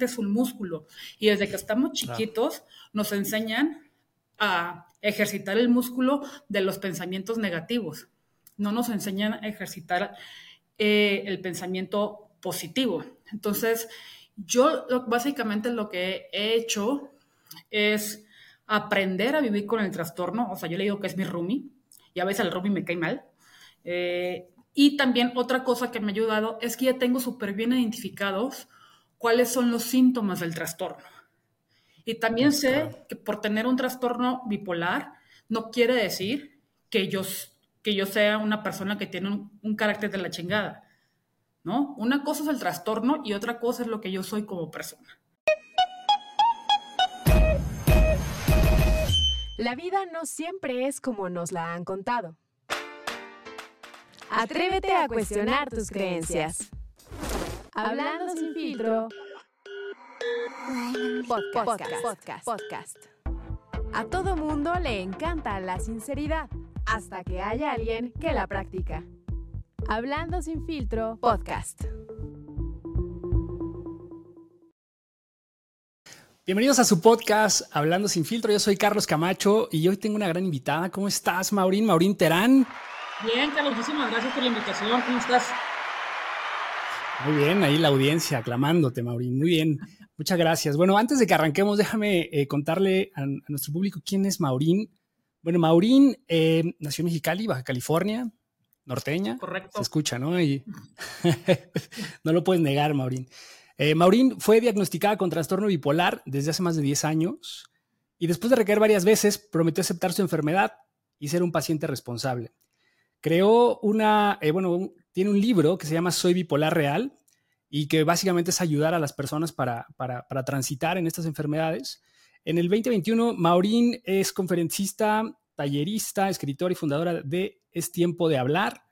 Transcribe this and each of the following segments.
es un músculo y desde que estamos chiquitos nos enseñan a ejercitar el músculo de los pensamientos negativos. No nos enseñan a ejercitar eh, el pensamiento positivo. Entonces, yo básicamente lo que he hecho es aprender a vivir con el trastorno. O sea, yo le digo que es mi roomie y a veces el roomie me cae mal. Eh, y también otra cosa que me ha ayudado es que ya tengo súper bien identificados cuáles son los síntomas del trastorno. Y también sé que por tener un trastorno bipolar no quiere decir que yo, que yo sea una persona que tiene un, un carácter de la chingada, ¿no? Una cosa es el trastorno y otra cosa es lo que yo soy como persona. La vida no siempre es como nos la han contado. Atrévete a cuestionar tus creencias. Hablando sin filtro. Podcast, podcast, A todo mundo le encanta la sinceridad, hasta que haya alguien que la practica. Hablando sin filtro, podcast. Bienvenidos a su podcast Hablando sin filtro. Yo soy Carlos Camacho y hoy tengo una gran invitada. ¿Cómo estás, Maurín? Maurín Terán. Bien, Carlos, muchísimas gracias por la invitación. ¿Cómo estás? Muy bien, ahí la audiencia aclamándote, Maurín. Muy bien, muchas gracias. Bueno, antes de que arranquemos, déjame eh, contarle a, nuestro público quién es Maurín. Bueno, Maurín eh, nació en Mexicali, Baja California, norteña. Correcto. Se escucha, ¿no? Y no lo puedes negar, Maurín. Eh, Maurín fue diagnosticada con trastorno bipolar desde hace más de 10 años y después de recaer varias veces prometió aceptar su enfermedad y ser un paciente responsable. Creó una, bueno, tiene un libro que se llama Soy Bipolar Real y que básicamente es ayudar a las personas para, para, transitar en estas enfermedades. En el 2021, Maurín es conferencista, tallerista, escritora y fundadora de Es Tiempo de Hablar,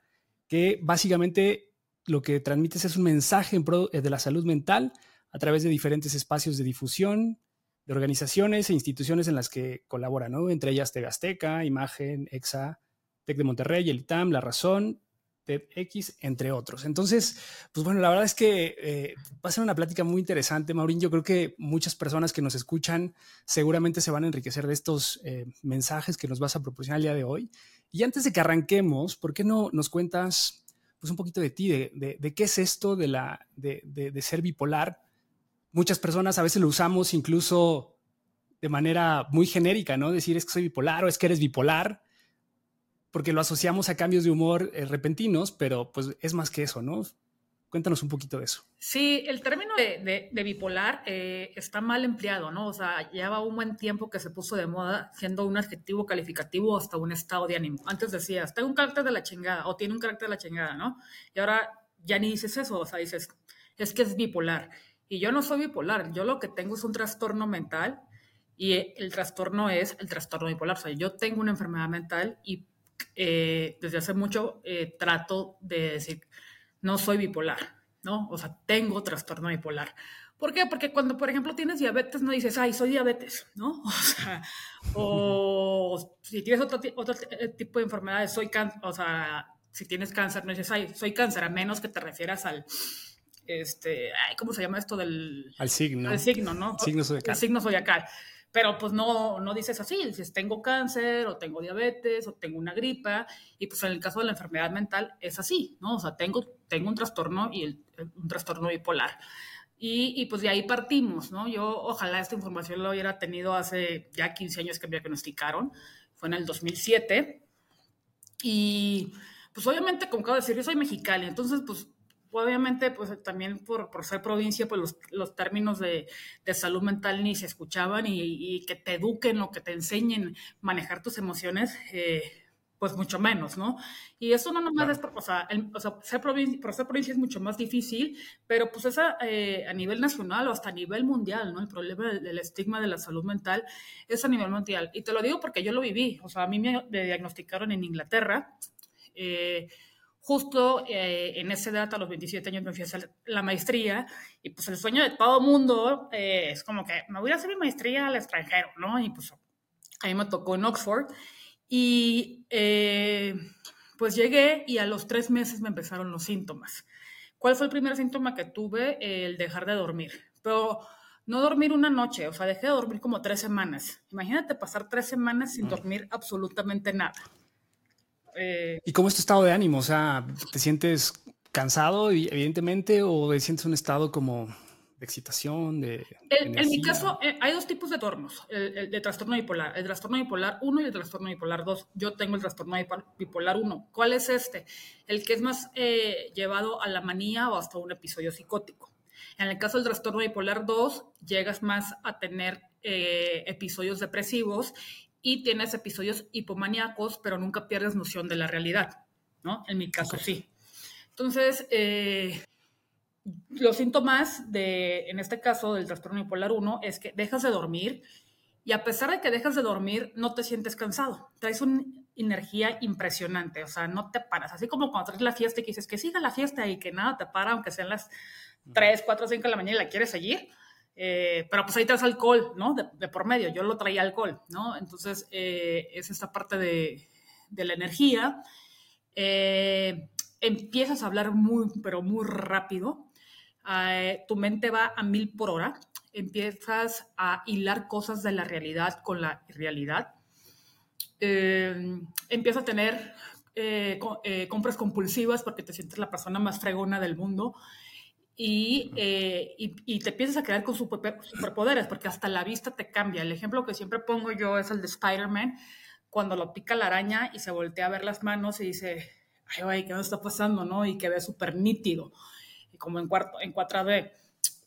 que básicamente lo que transmites es un mensaje en pro de la salud mental a través de diferentes espacios de difusión, de organizaciones e instituciones en las que colabora, ¿no? Entre ellas TV Azteca, Imagen, EXA, TEC de Monterrey, el ITAM, La Razón, TEDx, entre otros. Entonces, pues bueno, la verdad es que eh, va a ser una plática muy interesante, Maurín. Yo creo que muchas personas que nos escuchan seguramente se van a enriquecer de estos eh, mensajes que nos vas a proporcionar el día de hoy. Y antes de que arranquemos, ¿por qué no nos cuentas pues, un poquito de ti, de, qué es esto de, la, de, de ser bipolar? Muchas personas a veces lo usamos incluso de manera muy genérica, ¿no? Decir es que soy bipolar o es que eres bipolar porque lo asociamos a cambios de humor eh, repentinos, pero pues es más que eso, ¿no? Cuéntanos un poquito de eso. Sí, el término de, bipolar eh, está mal empleado, ¿no? O sea, lleva un buen tiempo que se puso de moda siendo un adjetivo calificativo hasta un estado de ánimo. Antes decías, tengo un carácter de la chingada o tiene un carácter de la chingada, ¿no? Y ahora ya ni dices eso, o sea, dices, es que es bipolar. Y yo no soy bipolar, yo lo que tengo es un trastorno mental y el trastorno es el trastorno bipolar. O sea, yo tengo una enfermedad mental y eh, desde hace mucho eh, trato de decir, no soy bipolar, ¿no? O sea, tengo trastorno bipolar. ¿Por qué? Porque cuando, por ejemplo, tienes diabetes, no dices, ay, soy diabetes, ¿no? O sea, o si tienes otro, otro tipo de enfermedades, soy cáncer, o sea, si tienes cáncer, no dices, ay, soy cáncer, a menos que te refieras al, este, ay, ¿cómo se llama esto del... Al signo. Al signo, ¿no? Signo zodiacal. El signo zodiacal. Pero pues no, no dices así, dices tengo cáncer o tengo diabetes o tengo una gripa y pues en el caso de la enfermedad mental es así, ¿no? O sea, tengo, tengo un trastorno y el, un trastorno bipolar. Y, y, pues de ahí partimos, ¿no? Yo ojalá esta información la hubiera tenido hace ya 15 años que me diagnosticaron, fue en el 2007. Y pues obviamente, como acabo de decir, yo soy mexicana, entonces pues obviamente, pues también por, por ser provincia, pues los, los términos de, de, salud mental ni se escuchaban y, y, que te eduquen o que te enseñen manejar tus emociones, eh, pues mucho menos, ¿no? Y eso no nomás es, o sea, o sea ser provincia, por ser provincia es mucho más difícil, pero pues esa eh, a nivel nacional o hasta a nivel mundial, ¿no? El problema del, del, estigma de la salud mental es a nivel mundial. Y te lo digo porque yo lo viví, o sea, a mí me diagnosticaron en Inglaterra. Eh, justo eh, en esa edad, a los 27 años, me fui a hacer la maestría y pues el sueño de todo mundo eh, es como que me voy a hacer mi maestría al extranjero, ¿no? Y pues a mí me tocó en Oxford y eh, pues llegué y a los tres meses me empezaron los síntomas. ¿Cuál fue el primer síntoma que tuve? El dejar de dormir. pero no dormir una noche, o sea, dejé de dormir como tres semanas. Imagínate pasar tres semanas sin dormir absolutamente nada. Eh, ¿Y cómo es tu estado de ánimo? O sea, ¿te sientes cansado, evidentemente, o te sientes un estado como de excitación, de... en mi caso, eh, hay dos tipos de trastornos, el, de trastorno bipolar, el trastorno bipolar 1 y el trastorno bipolar 2. Yo tengo el trastorno bipolar 1. ¿Cuál es este? El que es más eh, llevado a la manía o hasta un episodio psicótico. En el caso del trastorno bipolar 2, llegas más a tener eh, episodios depresivos y tienes episodios hipomaníacos, pero nunca pierdes noción de la realidad, ¿no? En mi caso sí. Entonces, los síntomas de, en este caso, del trastorno bipolar 1 es que dejas de dormir y a pesar de que dejas de dormir, no te sientes cansado. Traes una energía impresionante, o sea, no te paras. Así como cuando traes la fiesta y que dices que siga la fiesta y que nada te para, aunque sean las 3, 4, 5 de la mañana y la quieres seguir. Eh, pero pues ahí traes alcohol, ¿no? De, por medio. Yo lo traía alcohol, ¿no? Entonces, eh, es esta parte de, de la energía. Eh, empiezas a hablar muy, pero muy rápido. Eh, tu mente va a mil por hora, empiezas a hilar cosas de la realidad con la realidad, eh, empiezas a tener eh, compras compulsivas porque te sientes la persona más fregona del mundo y, y, te empiezas a crear con superpoderes porque hasta la vista te cambia. El ejemplo que siempre pongo yo es el de Spider-Man, cuando lo pica la araña y se voltea a ver las manos y dice, ay, ¿qué me está pasando? ¿no? Y que ve súper nítido como en, cuarto, en 4D.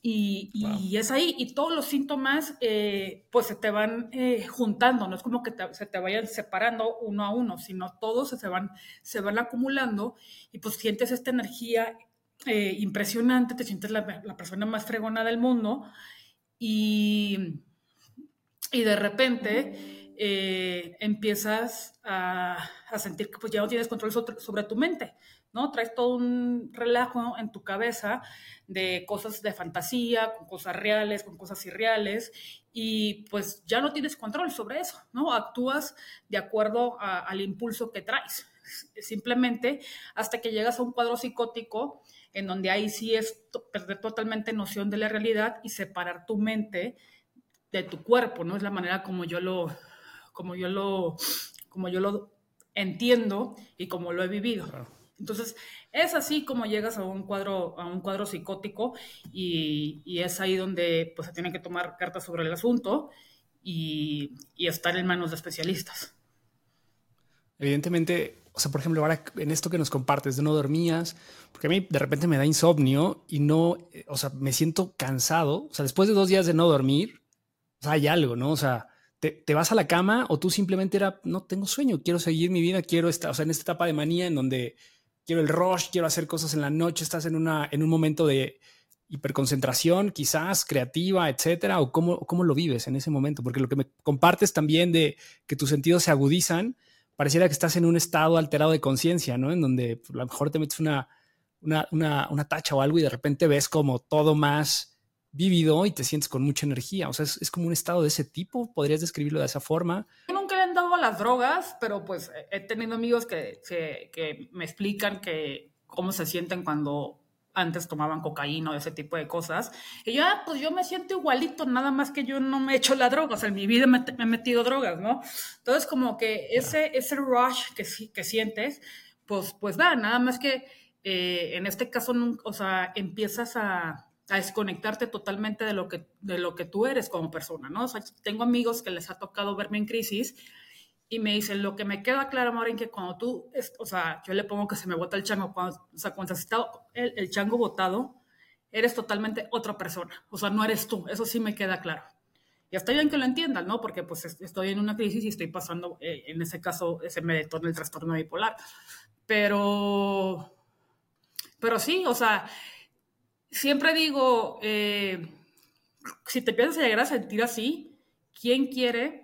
Y, y, es ahí, y todos los síntomas eh, pues se te van eh, juntando, no es como que se te vayan separando uno a uno, sino todos se van, se van acumulando y pues sientes esta energía eh, impresionante, te sientes la, persona más fregona del mundo y, y de repente empiezas a, a, sentir que pues ya no tienes control sobre, sobre tu mente, ¿no? Traes todo un relajo en tu cabeza de cosas de fantasía, con cosas reales, con cosas irreales, y pues ya no tienes control sobre eso, ¿no? Actúas de acuerdo al impulso que traes, simplemente hasta que llegas a un cuadro psicótico en donde ahí sí es perder totalmente noción de la realidad y separar tu mente de tu cuerpo, ¿no? Es la manera como yo lo, como yo lo, como yo lo entiendo y como lo he vivido. Entonces, es así como llegas a un cuadro, a un cuadro psicótico y, es ahí donde pues, se tienen que tomar cartas sobre el asunto y, estar en manos de especialistas. Evidentemente, o sea, por ejemplo, ahora en esto que nos compartes de no dormías, porque a mí de repente me da insomnio y no, o sea, me siento cansado. O sea, después de dos días de no dormir, o hay algo, ¿no? O sea, te, te, vas a la cama o tú simplemente era, no tengo sueño, quiero seguir mi vida, quiero estar, o sea, en esta etapa de manía en donde quiero el rush, quiero hacer cosas en la noche, estás en, una, en un momento de hiperconcentración, quizás creativa, etcétera, o cómo, cómo lo vives en ese momento, porque lo que me compartes también de que tus sentidos se agudizan, pareciera que estás en un estado alterado de conciencia, ¿no? En donde pues, a lo mejor te metes una, una, una, tacha o algo y de repente ves como todo más vivido y te sientes con mucha energía. O sea, es, como un estado de ese tipo, podrías describirlo de esa forma dado las drogas, pero pues he tenido amigos que, que, me explican que cómo se sienten cuando antes tomaban cocaína o ese tipo de cosas. Y yo, ah, pues yo me siento igualito, nada más que yo no me he hecho la droga, o sea, en mi vida me, he metido drogas, ¿no? Entonces, como que ese, ese rush que, que sientes, pues, pues da, nada más que eh, en este caso, o sea, empiezas a, a desconectarte totalmente de lo, que, de lo que tú eres como persona, ¿no? O sea, tengo amigos que les ha tocado verme en crisis y me dicen, lo que me queda claro, Maureen, que cuando tú, o sea, yo le pongo que se me bota el chango, cuando, o sea, cuando has estado el, el, chango botado, eres totalmente otra persona, o sea, no eres tú, eso sí me queda claro. Y está bien que lo entiendan, ¿no? Porque pues estoy en una crisis y estoy pasando, eh, en ese caso, se me detona el trastorno bipolar. Pero, pero sí, o sea, siempre digo, eh, si te a llegar a sentir así, ¿quién quiere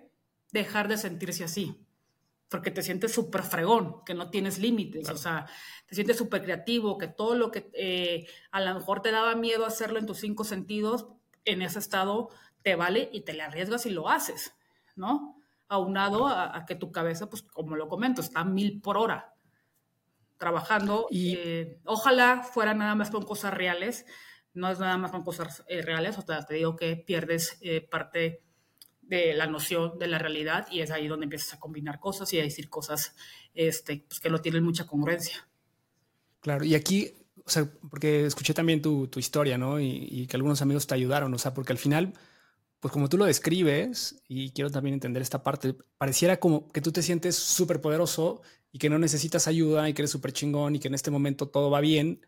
dejar de sentirse así, porque te sientes súper fregón, que no tienes límites, o sea, te sientes súper creativo, que todo lo que eh, a lo mejor te daba miedo hacerlo en tus cinco sentidos, en ese estado te vale y te le arriesgas y lo haces, ¿no? Aunado a, a que tu cabeza, pues como lo comento, está a mil por hora trabajando. Y eh, ojalá fuera nada más con cosas reales, no es nada más con cosas eh, reales, o sea, te digo que pierdes parte de la noción de la realidad y es ahí donde empiezas a combinar cosas y a decir cosas este, pues, que no tienen mucha congruencia. Claro, y aquí, o sea, porque escuché también tu, tu historia, ¿no? Y, que algunos amigos te ayudaron, o sea, porque al final, pues como tú lo describes, y quiero también entender esta parte, pareciera como que tú te sientes súper poderoso y que no necesitas ayuda y que eres súper chingón y que en este momento todo va bien,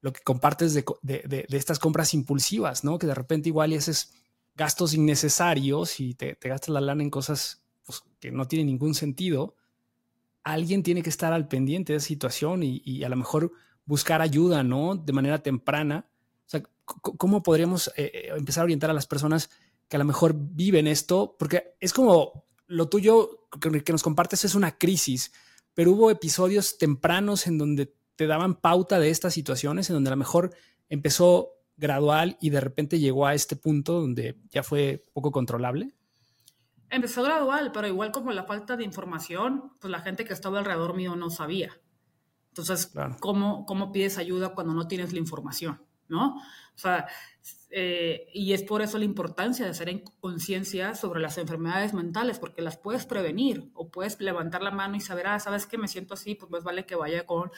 lo que compartes de, de, de, de, estas compras impulsivas, ¿no? Que de repente igual y haces gastos innecesarios y te, te gastas la lana en cosas pues, que no tienen ningún sentido. Alguien tiene que estar al pendiente de esa situación y, y a lo mejor buscar ayuda, ¿no? De manera temprana. O sea, ¿cómo podríamos eh, empezar a orientar a las personas que a lo mejor viven esto? Porque es como lo tuyo que, que nos compartes es una crisis, pero hubo episodios tempranos en donde te daban pauta de estas situaciones en donde a lo mejor empezó gradual y de repente llegó a este punto donde ya fue poco controlable? Empezó gradual, pero igual como la falta de información, pues la gente que estaba alrededor mío no sabía. Entonces, claro. ¿cómo, ¿cómo pides ayuda cuando no tienes la información? ¿No? O sea, eh, y es por eso la importancia de hacer en conciencia sobre las enfermedades mentales, porque las puedes prevenir o puedes levantar la mano y saber, ah, ¿sabes que me siento así? Pues más vale que vaya con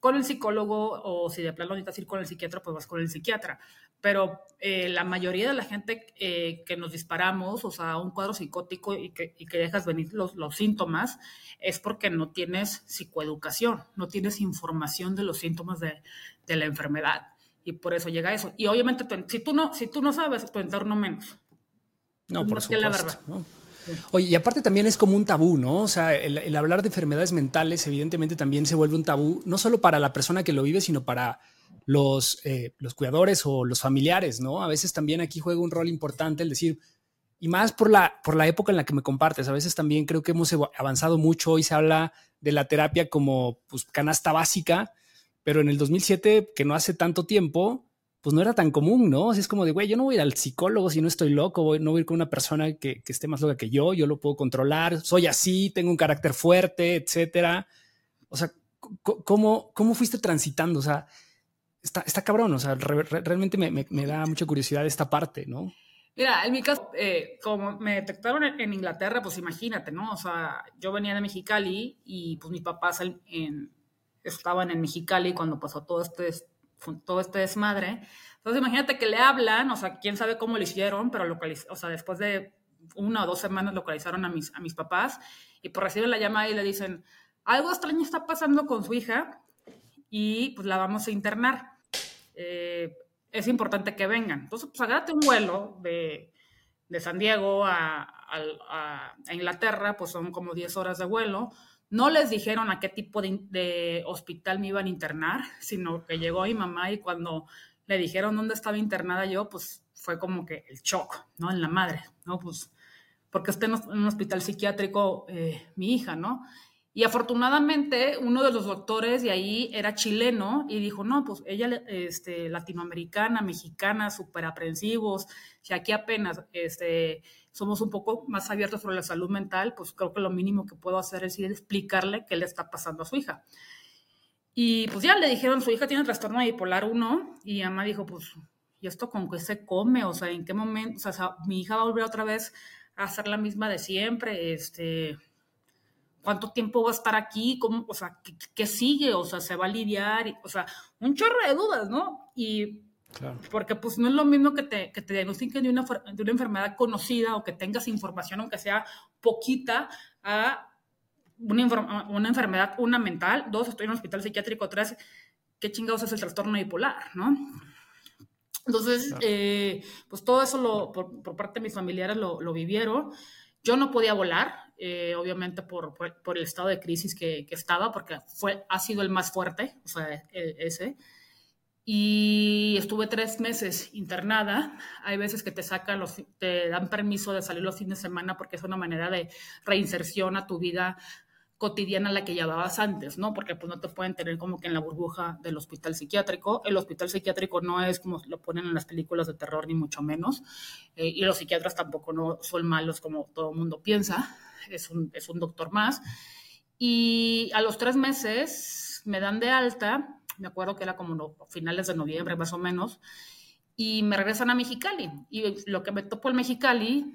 con el psicólogo o si de plano necesitas ir con el psiquiatra, pues vas con el psiquiatra. Pero eh, la mayoría de la gente eh, que nos disparamos, o sea, un cuadro psicótico y que, y que dejas venir los, los, síntomas, es porque no tienes psicoeducación, no tienes información de los síntomas de, de la enfermedad. Y por eso llega eso. Y obviamente, si tú no, si tú no sabes, tu entorno menos. No, por supuesto. La verdad. ¿no? Oye, y aparte también es como un tabú, ¿no? O sea, el, hablar de enfermedades mentales evidentemente también se vuelve un tabú, no solo para la persona que lo vive, sino para los, eh, los cuidadores o los familiares, ¿no? A veces también aquí juega un rol importante el decir, y más por la, por la época en la que me compartes, a veces también creo que hemos avanzado mucho y se habla de la terapia como pues, canasta básica, pero en el 2007, que no hace tanto tiempo, pues no era tan común, ¿no? Así es como de, güey, yo no voy a ir al psicólogo si no estoy loco, voy, no voy a ir con una persona que, esté más loca que yo, yo lo puedo controlar, soy así, tengo un carácter fuerte, etcétera. O sea, ¿cómo, cómo fuiste transitando? O sea, está, está cabrón, o sea, re, re, realmente me, me, da mucha curiosidad esta parte, ¿no? Mira, en mi caso, eh, como me detectaron en, Inglaterra, pues imagínate, ¿no? O sea, yo venía de Mexicali y pues mis papás estaban en Mexicali cuando pasó todo este todo este desmadre. Entonces imagínate que le hablan, o sea, quién sabe cómo lo hicieron, pero localiz o sea, después de una o dos semanas localizaron a mis, a mis papás y pues reciben la llamada y le dicen, algo extraño está pasando con su hija y pues la vamos a internar. Eh, es importante que vengan. Entonces, pues agárrate un vuelo de, de San Diego a, a, a, Inglaterra, pues son como 10 horas de vuelo. No les dijeron a qué tipo de, hospital me iban a internar, sino que llegó mi mamá y cuando le dijeron dónde estaba internada yo, pues fue como que el shock, ¿no? En la madre, ¿no? Pues porque está en un hospital psiquiátrico eh, mi hija, ¿no? Y afortunadamente uno de los doctores de ahí era chileno y dijo, no, pues ella, este, latinoamericana, mexicana, súper aprensivos, si aquí apenas, este, somos un poco más abiertos sobre la salud mental, pues creo que lo mínimo que puedo hacer es ir explicarle qué le está pasando a su hija. Y pues ya le dijeron, su hija tiene trastorno bipolar 1 y mamá dijo, pues, ¿y esto con qué se come? O sea, ¿en qué momento? O sea, mi hija va a volver otra vez a ser la misma de siempre, este, ¿cuánto tiempo va a estar aquí? ¿Cómo, o sea, ¿qué, ¿qué, sigue? O sea, ¿se va a lidiar? O sea, un chorro de dudas, ¿no? Y Claro. Porque pues no es lo mismo que te, que te diagnostiquen de una, de una enfermedad conocida o que tengas información, aunque sea poquita, a una, una, enfermedad, una mental, dos, estoy en un hospital psiquiátrico, tres, qué chingados es el trastorno bipolar, ¿no? Entonces, claro. eh, pues todo eso lo, por, por, parte de mis familiares lo, lo vivieron. Yo no podía volar, eh, obviamente por, por, por, el estado de crisis que, que, estaba, porque fue, ha sido el más fuerte, o sea, e, ese y estuve tres meses internada. Hay veces que te sacan los, te dan permiso de salir los fines de semana porque es una manera de reinserción a tu vida cotidiana la que llevabas antes, ¿no? Porque pues no te pueden tener como que en la burbuja del hospital psiquiátrico. El hospital psiquiátrico no es como lo ponen en las películas de terror, ni mucho menos. Eh, y los psiquiatras tampoco no son malos como todo el mundo piensa. Es un, es un doctor más. Y a los tres meses me dan de alta me acuerdo que era como finales de noviembre más o menos, y me regresan a Mexicali. Y lo que me topo en Mexicali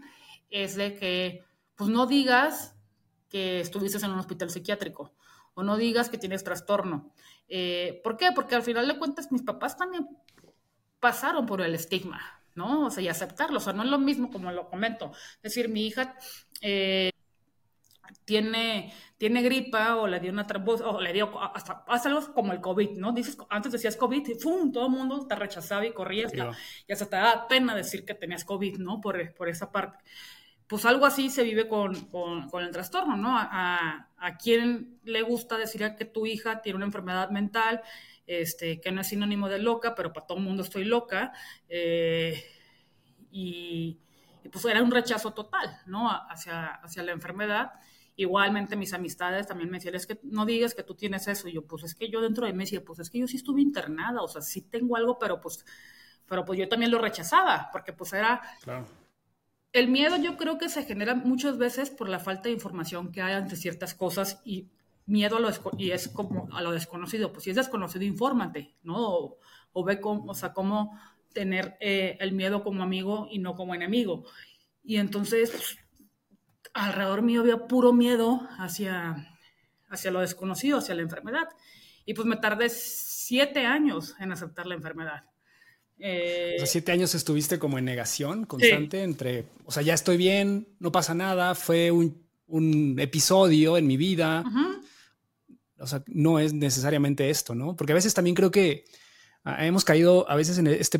es de que, pues no digas que estuviste en un hospital psiquiátrico o no digas que tienes trastorno. Eh, ¿Por qué? Porque al final de cuentas mis papás también pasaron por el estigma, ¿no? O sea, y aceptarlo. O sea, no es lo mismo como lo comento. Es decir, mi hija eh, tiene, tiene gripa o le dio una trombosis o le dio hasta, algo como el COVID, ¿no? Dices, antes decías COVID y ¡fum! todo el mundo te rechazaba y corrías. Ya, ya se te da pena decir que tenías COVID, ¿no? Por, por esa parte pues algo así se vive con, el trastorno, ¿no? A, a, quien le gusta decir que tu hija tiene una enfermedad mental, este, que no es sinónimo de loca, pero para todo el mundo estoy loca, eh, y, pues era un rechazo total, ¿no? Hacia, hacia la enfermedad. Igualmente mis amistades también me decían, es que no digas que tú tienes eso. Y yo, pues es que yo dentro de mí decía, pues es que yo sí estuve internada, o sea, sí tengo algo, pero pues, pero pues yo también lo rechazaba, porque pues era... Claro el miedo yo creo que se genera muchas veces por la falta de información que hay ante ciertas cosas y miedo a lo, y es como a lo desconocido. Pues si es desconocido, infórmate, ¿no? O, ve cómo, o sea, cómo tener eh, el miedo como amigo y no como enemigo. Y entonces, pues, alrededor mío había puro miedo hacia, hacia lo desconocido, hacia la enfermedad. Y pues me tardé siete años en aceptar la enfermedad. Eh, siete años estuviste como en negación constante entre, o sea, ya estoy bien, no pasa nada, fue un, episodio en mi vida. O sea, no es necesariamente esto, ¿no? Porque a veces también creo que ah, hemos caído a veces en este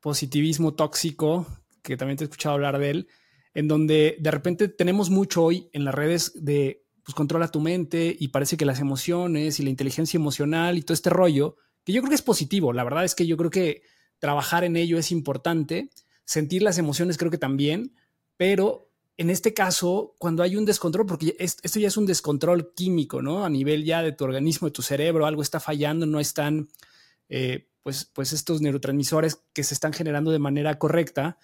positivismo tóxico, que también te he escuchado hablar de él, en donde de repente tenemos mucho hoy en las redes de, pues controla tu mente y parece que las emociones y la inteligencia emocional y todo este rollo, que yo creo que es positivo. La verdad es que yo creo que trabajar en ello es importante, sentir las emociones creo que también, pero en este caso, cuando hay un descontrol, porque esto ya es un descontrol químico, ¿no? A nivel ya de tu organismo, de tu cerebro, algo está fallando, no están, eh, pues, pues estos neurotransmisores que se están generando de manera correcta.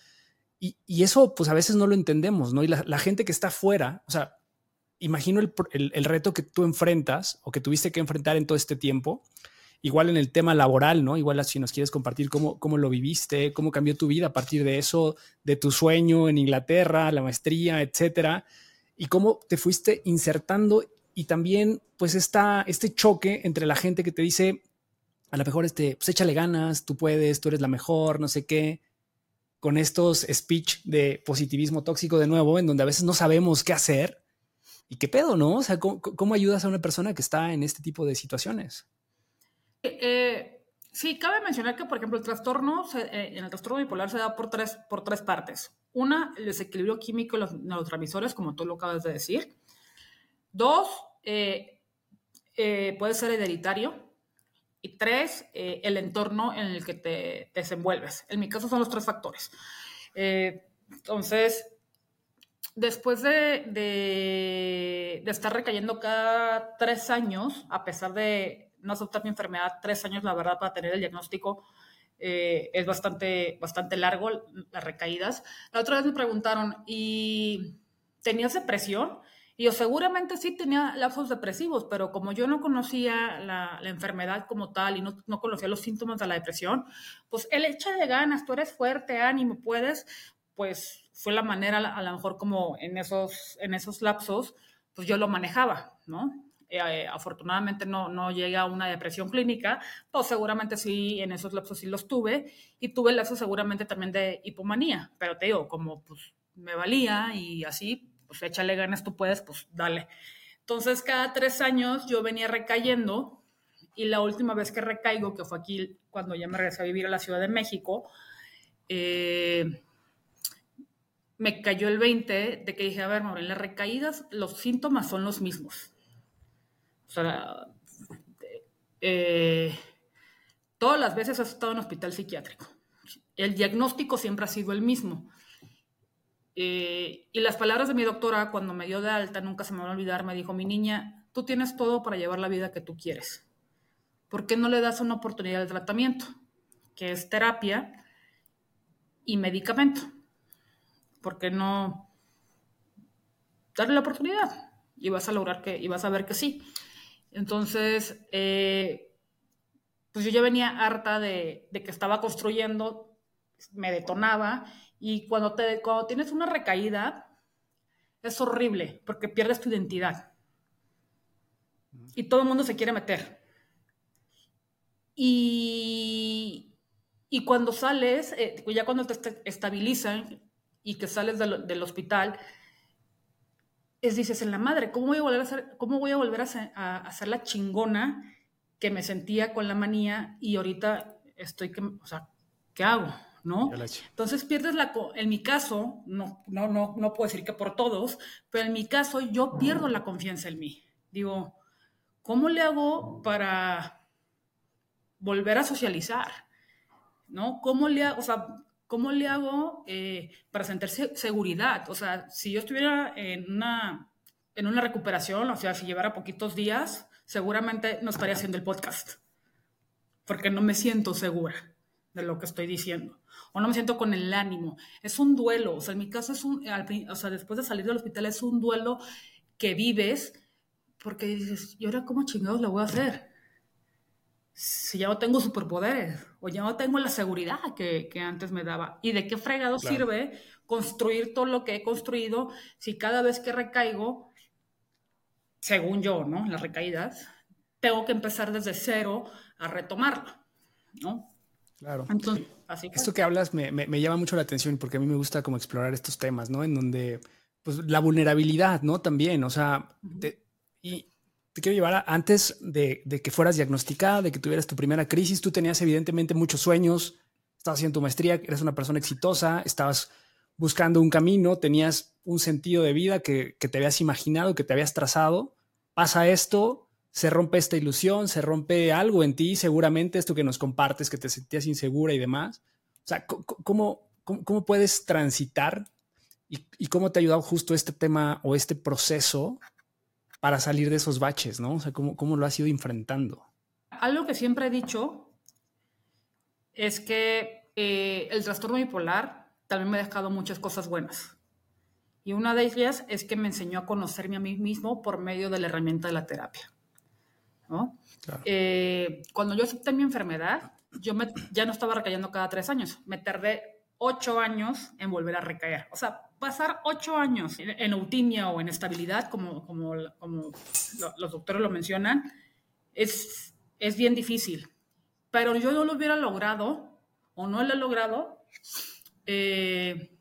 Y, eso, pues a veces no lo entendemos, ¿no? Y la, gente que está fuera, o sea, imagino el, el, reto que tú enfrentas o que tuviste que enfrentar en todo este tiempo igual en el tema laboral, ¿no? Igual si nos quieres compartir cómo, cómo lo viviste, cómo cambió tu vida a partir de eso, de tu sueño en Inglaterra, la maestría, etcétera, y cómo te fuiste insertando y también pues está este choque entre la gente que te dice, a lo mejor este, pues échale ganas, tú puedes, tú eres la mejor, no sé qué, con estos speech de positivismo tóxico de nuevo, en donde a veces no sabemos qué hacer y qué pedo, ¿no? O sea, cómo ayudas a una persona que está en este tipo de situaciones? Eh, sí, cabe mencionar que, por ejemplo, el trastorno, eh, en el trastorno bipolar se da por tres, por tres partes. Una, el desequilibrio químico de los neurotransmisores, como tú lo acabas de decir. Dos, eh, puede ser hereditario. Y tres, el entorno en el que te, desenvuelves. En mi caso son los tres factores. entonces, después de, de, estar recayendo cada tres años, a pesar de no aceptar mi enfermedad tres años, la verdad, para tener el diagnóstico eh, es bastante, bastante largo, las recaídas. La otra vez me preguntaron, ¿y tenías depresión? Y yo seguramente sí tenía lapsos depresivos, pero como yo no conocía la, enfermedad como tal y no, no, conocía los síntomas de la depresión, pues el hecho de ganas, tú eres fuerte, ánimo, puedes, pues fue la manera a lo mejor como en esos, en esos lapsos, pues yo lo manejaba, ¿no? Eh, afortunadamente no, no llegué a una depresión clínica, pues seguramente sí, en esos lapsos sí los tuve, y tuve lapsos seguramente también de hipomanía, pero te digo, como pues me valía y así, pues échale ganas, tú puedes, pues dale. Entonces, cada tres años yo venía recayendo, y la última vez que recaigo, que fue aquí cuando ya me regresé a vivir a la Ciudad de México, eh, me cayó el 20 de que dije, a ver, en las recaídas los síntomas son los mismos sea, eh, todas las veces has estado en hospital psiquiátrico. El diagnóstico siempre ha sido el mismo. Eh, y las palabras de mi doctora cuando me dio de alta, nunca se me van a olvidar, me dijo, mi niña, tú tienes todo para llevar la vida que tú quieres. ¿Por qué no le das una oportunidad de tratamiento? Que es terapia y medicamento. ¿Por qué no darle la oportunidad? Y vas a lograr que, y vas a ver que sí. Entonces, eh, pues yo ya venía harta de, que estaba construyendo me detonaba y cuando, te, cuando tienes una recaída es horrible porque pierdes tu identidad y todo el mundo se quiere meter. Y, y cuando sales, eh, ya cuando te estabilizan y que sales del, hospital, es dices en la madre, ¿cómo voy a volver a hacer, cómo voy a volver a la chingona que me sentía con la manía y ahorita estoy que, o sea, ¿qué hago? ¿No? Entonces pierdes la, en mi caso, no, no, no, no puedo decir que por todos, pero en mi caso yo pierdo la confianza en mí. Digo, ¿cómo le hago para volver a socializar? ¿No? ¿Cómo le hago, o sea, ¿cómo le hago eh, para sentir seguridad? O sea, si yo estuviera en una, en una recuperación, o sea, si llevara poquitos días, seguramente no estaría haciendo el podcast, porque no me siento segura de lo que estoy diciendo, o no me siento con el ánimo. Es un duelo, o sea, en mi caso es un, o sea, después de salir del hospital es un duelo que vives, porque dices, ¿y ahora cómo chingados lo voy a hacer? si ya no tengo superpoderes o ya no tengo la seguridad que, antes me daba. ¿Y de qué fregado sirve construir todo lo que he construido si cada vez que recaigo, según yo, ¿no? Las recaídas, tengo que empezar desde cero a retomarlo, ¿no? Claro. Entonces, así Esto que hablas me, me, llama mucho la atención porque a mí me gusta como explorar estos temas, ¿no? En donde, pues, la vulnerabilidad, ¿no? También, o sea, y te quiero llevar a, antes de, que fueras diagnosticada, de que tuvieras tu primera crisis, tú tenías evidentemente muchos sueños, estabas haciendo tu maestría, eres una persona exitosa, estabas buscando un camino, tenías un sentido de vida que, te habías imaginado, que te habías trazado. Pasa esto, se rompe esta ilusión, se rompe algo en ti, seguramente esto que nos compartes, que te sentías insegura y demás. O sea, ¿cómo, cómo, puedes transitar y, cómo te ha ayudado justo este tema o este proceso para salir de esos baches, ¿no? O sea, ¿cómo, cómo lo has ido enfrentando? Algo que siempre he dicho es que eh, el trastorno bipolar también me ha dejado muchas cosas buenas. Y una de ellas es que me enseñó a conocerme a mí mismo por medio de la herramienta de la terapia. ¿No? Eh, cuando yo acepté mi enfermedad, yo ya no estaba recayendo cada tres años. Me tardé ocho años en volver a recaer. O sea, pasar ocho años en, eutimia o en estabilidad, como, como, como los doctores lo mencionan, es, es bien difícil. Pero yo no lo hubiera logrado, o no lo he logrado, eh,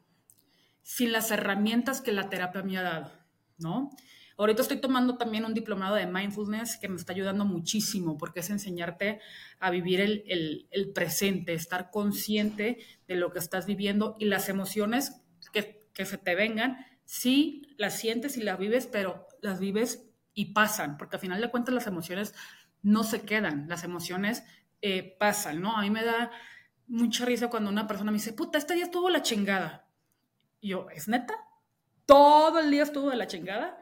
sin las herramientas que la terapia me ha dado, ¿no? Ahorita estoy tomando también un diplomado de mindfulness que me está ayudando muchísimo porque es enseñarte a vivir el, el, presente, estar consciente de lo que estás viviendo y las emociones que, que se te vengan, sí las sientes y las vives, pero las vives y pasan, porque al final de cuentas las emociones no se quedan, las emociones eh, pasan, ¿no? A mí me da mucha risa cuando una persona me dice, puta, este día estuvo la chingada. Y yo, ¿es neta? ¿Todo el día estuvo de la chingada?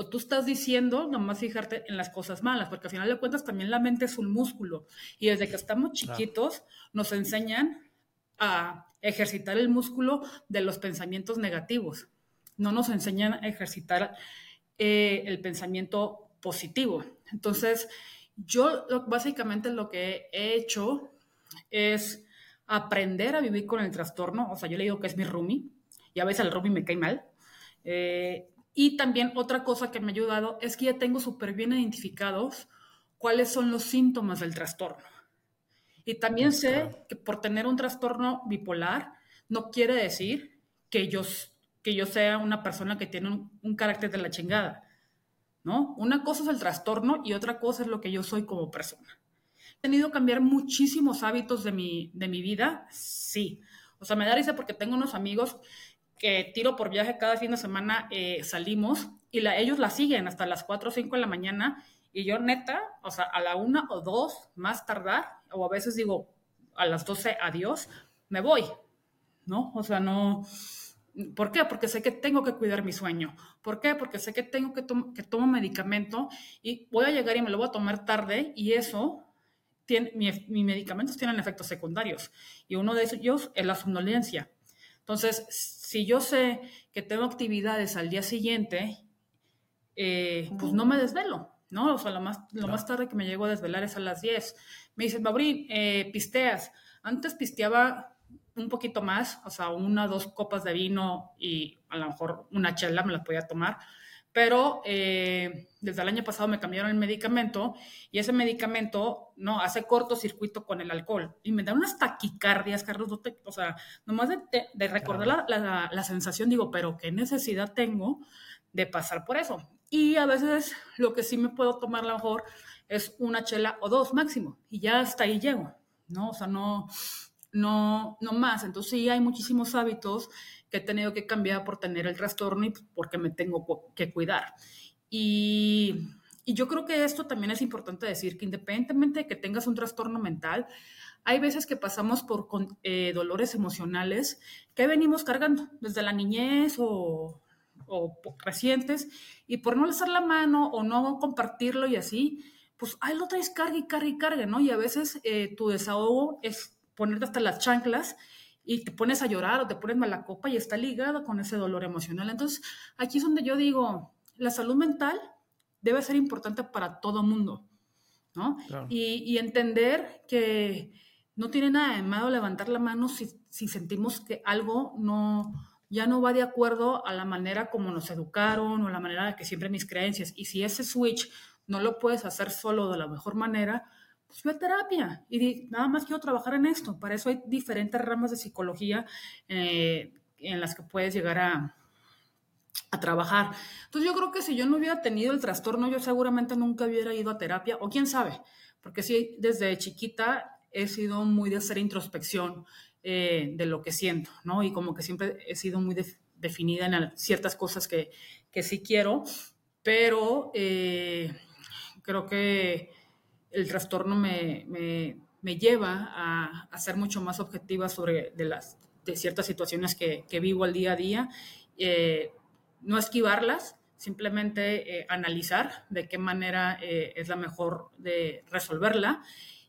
O tú estás diciendo nomás fijarte en las cosas malas, porque al final de cuentas también la mente es un músculo y desde que estamos chiquitos nos enseñan a ejercitar el músculo de los pensamientos negativos, no nos enseñan a ejercitar eh, el pensamiento positivo. Entonces, yo básicamente lo que he hecho es aprender a vivir con el trastorno, o sea, yo le digo que es mi roomie, y a veces el roomie me cae mal, eh, y también otra cosa que me ha ayudado es que ya tengo súper bien identificados cuáles son los síntomas del trastorno. Y también sé que por tener un trastorno bipolar no quiere decir que yo, que yo sea una persona que tiene un, carácter de la chingada, ¿no? Una cosa es el trastorno y otra cosa es lo que yo soy como persona. ¿He tenido que cambiar muchísimos hábitos de mi, de mi vida? Sí. O sea, me da risa porque tengo unos amigos que tiro por viaje cada fin de semana eh, salimos y la, ellos la siguen hasta las 4 o 5 de la mañana y yo neta, o sea, a la una o dos más tardar, o a veces digo a las 12 adiós, me voy, ¿no? O sea, no... ¿Por qué? Porque sé que tengo que cuidar mi sueño. ¿Por qué? Porque sé que tengo que, tomar que tomo medicamento y voy a llegar y me lo voy a tomar tarde y eso, tiene, mis medicamentos tienen efectos secundarios y uno de ellos es la somnolencia. Entonces, si yo sé que tengo actividades al día siguiente, eh, pues no me desvelo, ¿no? O sea, lo más, lo más tarde que me llego a desvelar es a las 10. Me dicen, Babrín, eh, pisteas. Antes pisteaba un poquito más, o sea, una, dos copas de vino y a lo mejor una chela me la podía tomar, pero eh, desde el año pasado me cambiaron el medicamento y ese medicamento no hace cortocircuito con el alcohol y me da unas taquicardias, Carlos, o sea, nomás de, de, recordar la, la, sensación, digo, pero qué necesidad tengo de pasar por eso. Y a veces lo que sí me puedo tomar a lo mejor es una chela o dos máximo y ya hasta ahí llego, ¿no? O sea, no, no, no más. Entonces sí hay muchísimos hábitos que he tenido que cambiar por tener el trastorno y porque me tengo que cuidar. Y, yo creo que esto también es importante decir, que independientemente de que tengas un trastorno mental, hay veces que pasamos por eh, dolores emocionales que venimos cargando desde la niñez o, o recientes, y por no alzar la mano o no compartirlo y así, pues ahí lo traes carga y carga y carga, ¿no? Y a veces eh, tu desahogo es ponerte hasta las chanclas y te pones a llorar o te pones mala copa y está ligado con ese dolor emocional. Entonces, aquí es donde yo digo, la salud mental debe ser importante para todo mundo, ¿no? Y, entender que no tiene nada de malo levantar la mano si, si, sentimos que algo no ya no va de acuerdo a la manera como nos educaron o la manera de que siempre mis creencias. Y si ese switch no lo puedes hacer solo de la mejor manera, pues a terapia y nada más quiero trabajar en esto. Para eso hay diferentes ramas de psicología eh, en las que puedes llegar a, a trabajar. Entonces yo creo que si yo no hubiera tenido el trastorno, yo seguramente nunca hubiera ido a terapia, o quién sabe, porque sí, desde chiquita he sido muy de hacer introspección eh, de lo que siento, ¿no? Y como que siempre he sido muy definida en ciertas cosas que, que sí quiero, pero eh, creo que el trastorno me, me, me lleva a, a, ser mucho más objetiva sobre de las, de ciertas situaciones que, que vivo al día a día. Eh, no esquivarlas, simplemente eh, analizar de qué manera eh, es la mejor de resolverla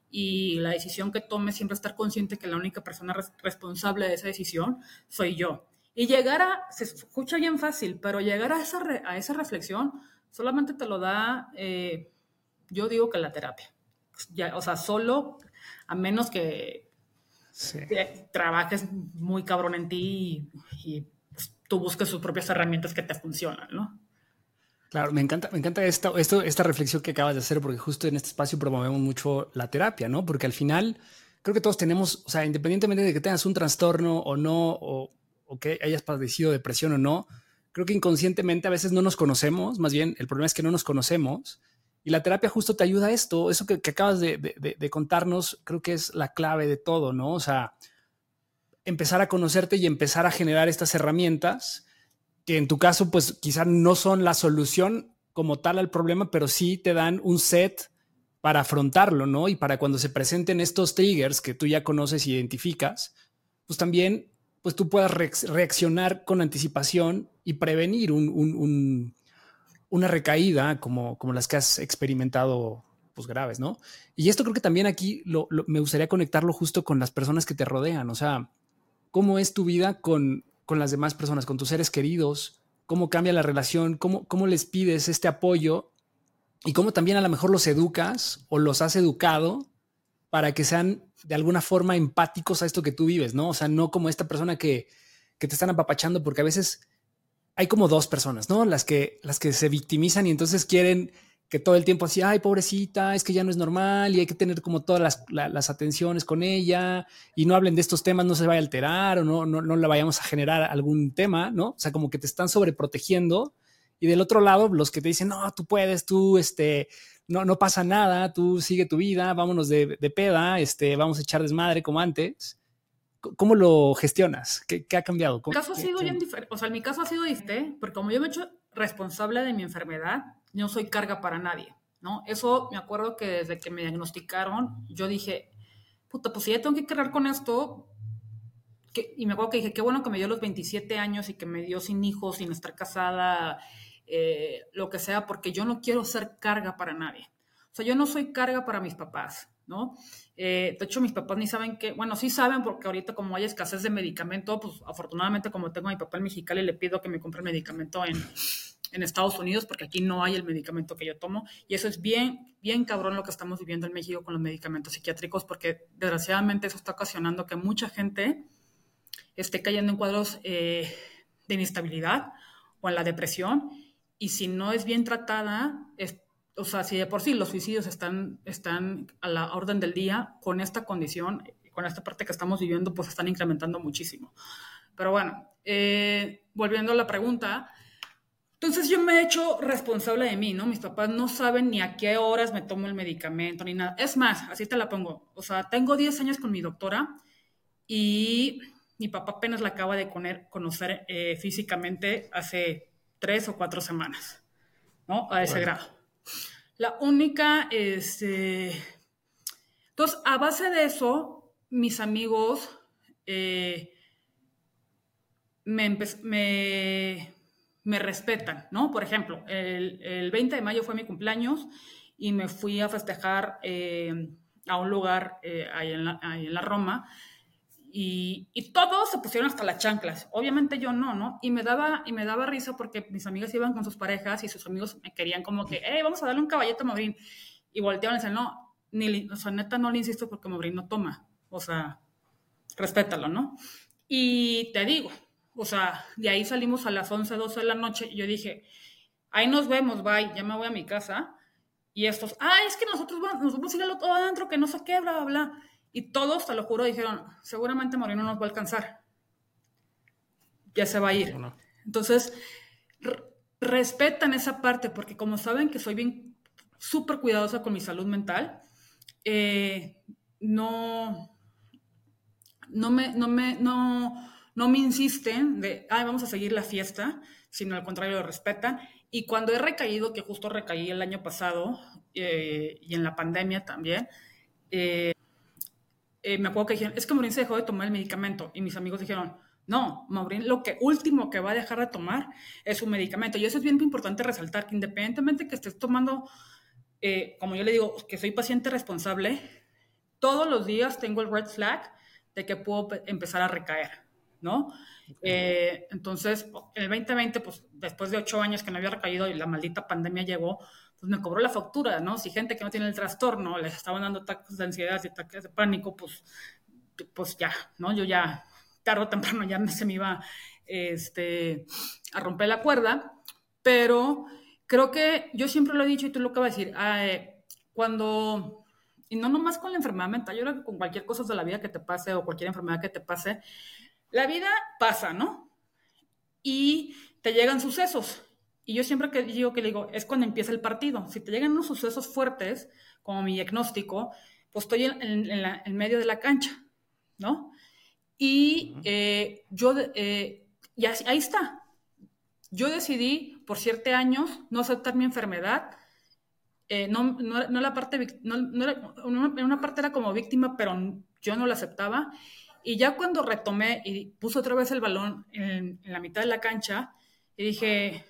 y la decisión que tome siempre estar consciente que la única persona responsable de esa decisión soy yo. Y llegar a, se escucha bien fácil, pero llegar a esa, a esa reflexión solamente te lo da, yo digo que la terapia. Ya, o sea, solo, a menos que, trabajes muy cabrón en ti y, y tú busques sus propias herramientas que te funcionan, ¿no? Claro, me encanta, me encanta esta, esto, esta reflexión que acabas de hacer, porque justo en este espacio promovemos mucho la terapia, ¿no? Porque al final creo que todos tenemos, o sea, independientemente de que tengas un trastorno o no, o, o que hayas padecido depresión o no, creo que inconscientemente a veces no nos conocemos, más bien el problema es que no nos conocemos. Y la terapia justo te ayuda a esto, eso que, acabas de, de, de, contarnos, creo que es la clave de todo, ¿no? O sea, empezar a conocerte y empezar a generar estas herramientas que en tu caso, pues quizá no son la solución como tal al problema, pero sí te dan un set para afrontarlo, ¿no? Y para cuando se presenten estos triggers que tú ya conoces y identificas, pues también, pues tú puedas reaccionar con anticipación y prevenir un, una recaída como, como las que has experimentado pues graves, ¿no? Y esto creo que también aquí me gustaría conectarlo justo con las personas que te rodean, o sea, cómo es tu vida con, con las demás personas, con tus seres queridos, cómo cambia la relación, cómo, cómo les pides este apoyo y cómo también a lo mejor los educas o los has educado para que sean de alguna forma empáticos a esto que tú vives, ¿no? O sea, no como esta persona que, que te están apapachando, porque a veces hay como dos personas, ¿no? Las que, las que se victimizan y entonces quieren que todo el tiempo así, ay, pobrecita, es que ya no es normal y hay que tener como todas las, las, atenciones con ella y no hablen de estos temas, no se vaya a alterar o no, no, no le vayamos a generar algún tema, ¿no? O sea, como que te están sobreprotegiendo y del otro lado, los que te dicen, no, tú puedes, tú, este, no, no pasa nada, tú sigue tu vida, vámonos de, de peda, este, vamos a echar desmadre como antes. ¿Cómo lo gestionas? ¿Qué, qué ha cambiado? Mi caso ha sido bien diferente. O sea, en mi caso ha sido diferente, porque como yo me he hecho responsable de mi enfermedad, no soy carga para nadie, ¿no? Eso me acuerdo que desde que me diagnosticaron, yo dije, puta, pues si ya tengo que cargar con esto, y me acuerdo que dije, qué bueno que me dio los 27 años y que me dio sin hijos, sin estar casada, eh, lo que sea, porque yo no quiero ser carga para nadie. O sea, yo no soy carga para mis papás, ¿no? Eh, de hecho, mis papás ni saben que, bueno, sí saben porque ahorita como hay escasez de medicamento, pues afortunadamente como tengo a mi papá en Mexicali, le pido que me compre medicamento en, en Estados Unidos porque aquí no hay el medicamento que yo tomo y eso es bien, bien cabrón lo que estamos viviendo en México con los medicamentos psiquiátricos porque desgraciadamente eso está ocasionando que mucha gente esté cayendo en cuadros eh, de inestabilidad o en la depresión. Y si no es bien tratada, o sea, si de por sí los suicidios están, están a la orden del día, con esta condición, con esta parte que estamos viviendo, pues están incrementando muchísimo. Pero bueno, eh, volviendo a la pregunta, entonces yo me he hecho responsable de mí, ¿no? Mis papás no saben ni a qué horas me tomo el medicamento ni nada. Es más, así te la pongo. O sea, tengo 10 años con mi doctora y mi papá apenas la acaba de conocer eh, físicamente hace tres o cuatro semanas, ¿no? A ese grado. La única, este... Entonces, a base de eso, mis amigos eh, me, me respetan, ¿no? Por ejemplo, el, 20 de mayo fue mi cumpleaños y me fui a festejar eh, a un lugar eh, ahí, en la, Roma y, todos se pusieron hasta las chanclas. Obviamente yo no, ¿no? Y me daba, y me daba risa porque mis amigas iban con sus parejas y sus amigos me querían como que, hey, vamos a darle un caballito a Mobrín. Y volteaban y decían, no, ni, o sea, neta no le insisto porque Mobrín no toma. O sea, respétalo, ¿no? Y te digo, o sea, de ahí salimos a las 11, 12 de la noche y yo dije, ahí nos vemos, bye, ya me voy a mi casa. Y estos, ah, es que nosotros vamos, nos vamos a ir al otro adentro, que no sé qué, bla, bla, bla. Y todos, te lo juro, dijeron, seguramente Moreno nos va a alcanzar. Ya se va a ir. Entonces, respetan esa parte, porque como saben que soy bien súper cuidadosa con mi salud mental, eh, no, no me, no me, no, no me insisten de, ay, vamos a seguir la fiesta, sino al contrario, lo respetan. Y cuando he recaído, que justo recaí el año pasado eh, y en la pandemia también, eh, eh, me acuerdo que dijeron, es que Maurín se dejó de tomar el medicamento. Y mis amigos dijeron, no, Maurín lo que último que va a dejar de tomar es un medicamento. Y eso es bien importante resaltar, que independientemente que estés tomando, como yo le digo, que soy paciente responsable, todos los días tengo el red flag de que puedo empezar a recaer. ¿no? Eh, entonces, en el 2020, pues después de ocho años que no había recaído y la maldita pandemia llegó, pues me cobró la factura, ¿no? Si gente que no tiene el trastorno les estaban dando ataques de ansiedad y ataques de pánico, pues, pues ya, ¿no? Yo ya, tarde o temprano ya se me iba este, a romper la cuerda, pero creo que yo siempre lo he dicho y tú lo acabas de decir, eh, cuando, y no nomás con la enfermedad mental, yo creo que con cualquier cosa de la vida que te pase o cualquier enfermedad que te pase, la vida pasa, ¿no? Y te llegan sucesos. Y yo siempre que digo que digo, es cuando empieza el partido. Si te llegan unos sucesos fuertes, como mi diagnóstico, pues estoy en, medio de la cancha, ¿no? Y eh, yo, eh, y ahí está. Yo decidí por siete años no aceptar mi enfermedad. Eh, no, no, la parte, no, una parte era como víctima, pero yo no la aceptaba. Y ya cuando retomé y puse otra vez el balón en, la mitad de la cancha, y dije,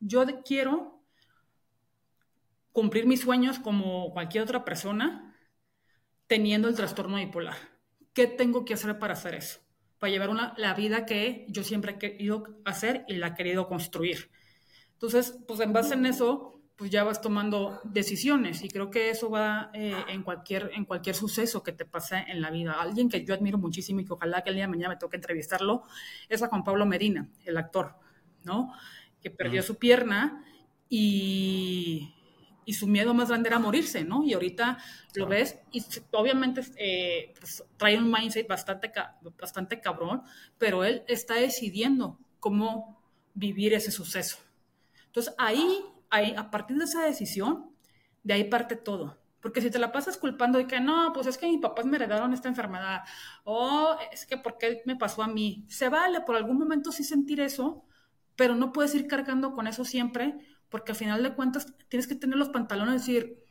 yo quiero cumplir mis sueños como cualquier otra persona teniendo el trastorno bipolar. ¿Qué tengo que hacer para hacer eso? Para llevar una, la vida que yo siempre he querido hacer y la he querido construir. Entonces, pues en base en eso, pues ya vas tomando decisiones y creo que eso va eh, en, cualquier, en cualquier suceso que te pase en la vida. Alguien que yo admiro muchísimo y que ojalá que el día de mañana me toque entrevistarlo es a Juan Pablo Medina, el actor, ¿no? Que perdió su pierna y, y, su miedo más grande era morirse, ¿no? Y ahorita lo ves y obviamente eh, pues, trae un mindset bastante, bastante cabrón, pero él está decidiendo cómo vivir ese suceso. Entonces ahí a partir de esa decisión, de ahí parte todo. Porque si te la pasas culpando de que no, pues es que mis papás me heredaron esta enfermedad, o es que ¿por qué me pasó a mí? Se vale por algún momento sí sentir eso, pero no puedes ir cargando con eso siempre, porque al final de cuentas tienes que tener los pantalones y decir,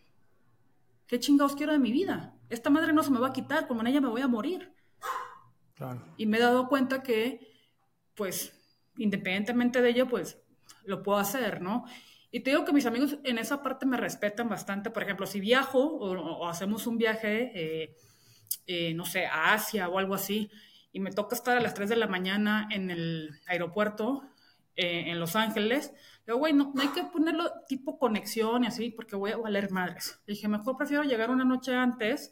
¿qué chingados quiero de mi vida? Esta madre no se me va a quitar, como en ella me voy a morir. Y me he dado cuenta que, pues, independientemente de ello, pues, lo puedo hacer, ¿no? Y te digo que mis amigos en esa parte me respetan bastante. Por ejemplo, si viajo o, hacemos un viaje, eh, eh, no sé, a Asia o algo así, y me toca estar a las 3 de la mañana en el aeropuerto eh, en Los Ángeles, digo, güey, no, hay que ponerlo tipo conexión y así, porque voy a valer madres. dije, mejor prefiero llegar una noche antes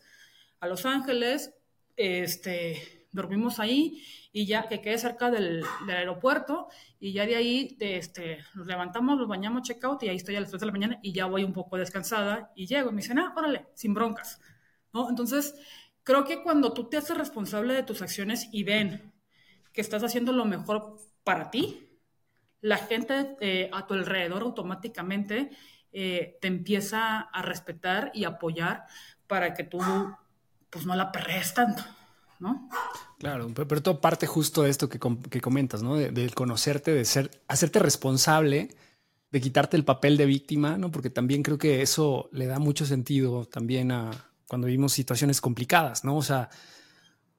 a Los Ángeles, este, dormimos ahí y ya que quede cerca del, aeropuerto y ya de ahí este, nos levantamos, nos bañamos, check out y ahí estoy a las 3 de la mañana y ya voy un poco descansada y llego y me dicen, ah, órale, sin broncas, ¿no? Entonces, creo que cuando tú te haces responsable de tus acciones y ven que estás haciendo lo mejor para ti, la gente eh, a tu alrededor automáticamente eh, te empieza a respetar y apoyar para que tú pues no la perrees tanto, ¿no? Claro, pero, todo parte justo de esto que, comentas, ¿no? De, conocerte, de ser, hacerte responsable, de quitarte el papel de víctima, ¿no? Porque también creo que eso le da mucho sentido también a cuando vivimos situaciones complicadas, ¿no? O sea,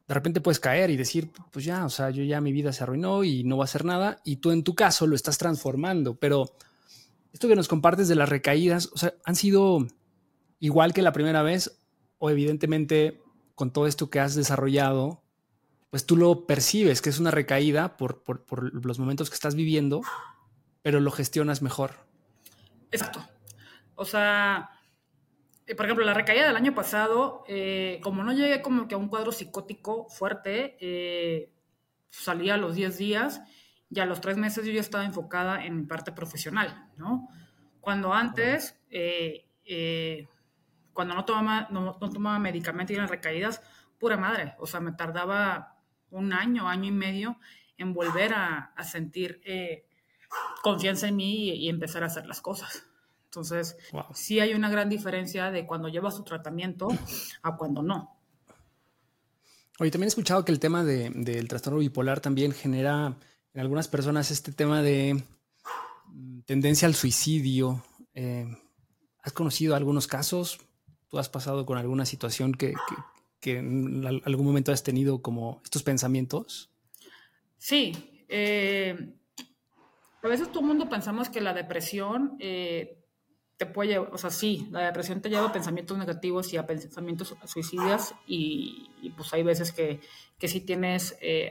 de repente puedes caer y decir, pues ya, o sea, yo ya mi vida se arruinó y no va a hacer nada, y tú en tu caso lo estás transformando, pero esto que nos compartes de las recaídas, o sea, han sido igual que la primera vez, o evidentemente con todo esto que has desarrollado, pues tú lo percibes que es una recaída por, los momentos que estás viviendo, pero lo gestionas mejor. Exacto. O sea, por ejemplo, la recaída del año pasado, eh, como no llegué como que a un cuadro psicótico fuerte, eh, salía a los 10 días y a los 3 meses yo ya estaba enfocada en mi parte profesional, ¿no? Cuando antes cuando no tomaba, no, tomaba medicamento y eran recaídas, pura madre. O sea, me tardaba un año, año y medio en volver a, sentir eh, confianza en mí y, empezar a hacer las cosas. Entonces, sí hay una gran diferencia de cuando llevas tu tratamiento a cuando no. Oye, también he escuchado que el tema del trastorno bipolar también genera en algunas personas este tema de mm, tendencia al suicidio. Eh, ¿Has conocido algunos casos? ¿Tú has pasado con alguna situación que, en algún momento has tenido como estos pensamientos? Sí. Eh, a veces todo el mundo pensamos que la depresión eh, te puede llevar, o sea, sí, la depresión te lleva a pensamientos negativos y a pensamientos suicidas y, pues hay veces que, que sí tienes eh,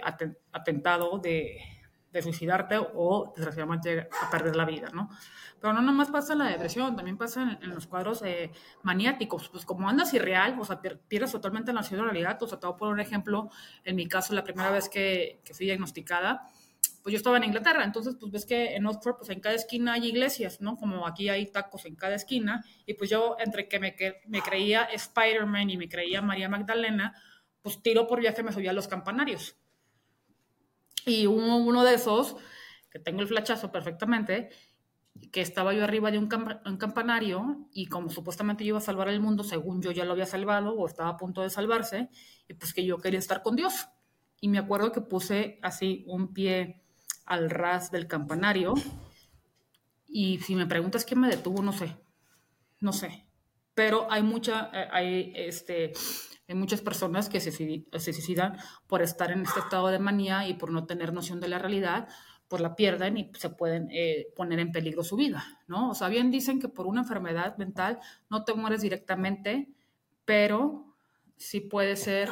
atentado de, de suicidarte o desgraciadamente a perder la vida, ¿no? Pero no nomás pasa en la depresión, también pasa en, los cuadros eh, maniáticos, pues como andas irreal, o sea, pierdes totalmente la realidad, o sea, te voy a poner un ejemplo, en mi caso, la primera vez que, que fui diagnosticada, pues yo estaba en Inglaterra, entonces pues ves que en Oxford pues en cada esquina hay iglesias, ¿no? Como aquí hay tacos en cada esquina, y pues yo entre que me, que, me creía Spider-Man y me creía María Magdalena, pues tiro por viaje me subía a los campanarios. Y uno, uno de esos, que tengo el flachazo perfectamente, que estaba yo arriba de un, campanario y como supuestamente yo iba a salvar el mundo, según yo ya lo había salvado o estaba a punto de salvarse, y pues que yo quería estar con Dios. Y me acuerdo que puse así un pie al ras del campanario y si me preguntas qué me detuvo, no sé, no sé. Pero hay, mucha, eh, hay, este, hay muchas personas que se, se suicidan por estar en este estado de manía y por no tener noción de la realidad pues la pierden y se pueden eh, poner en peligro su vida, ¿no? O sea, bien dicen que por una enfermedad mental no te mueres directamente, pero sí puede ser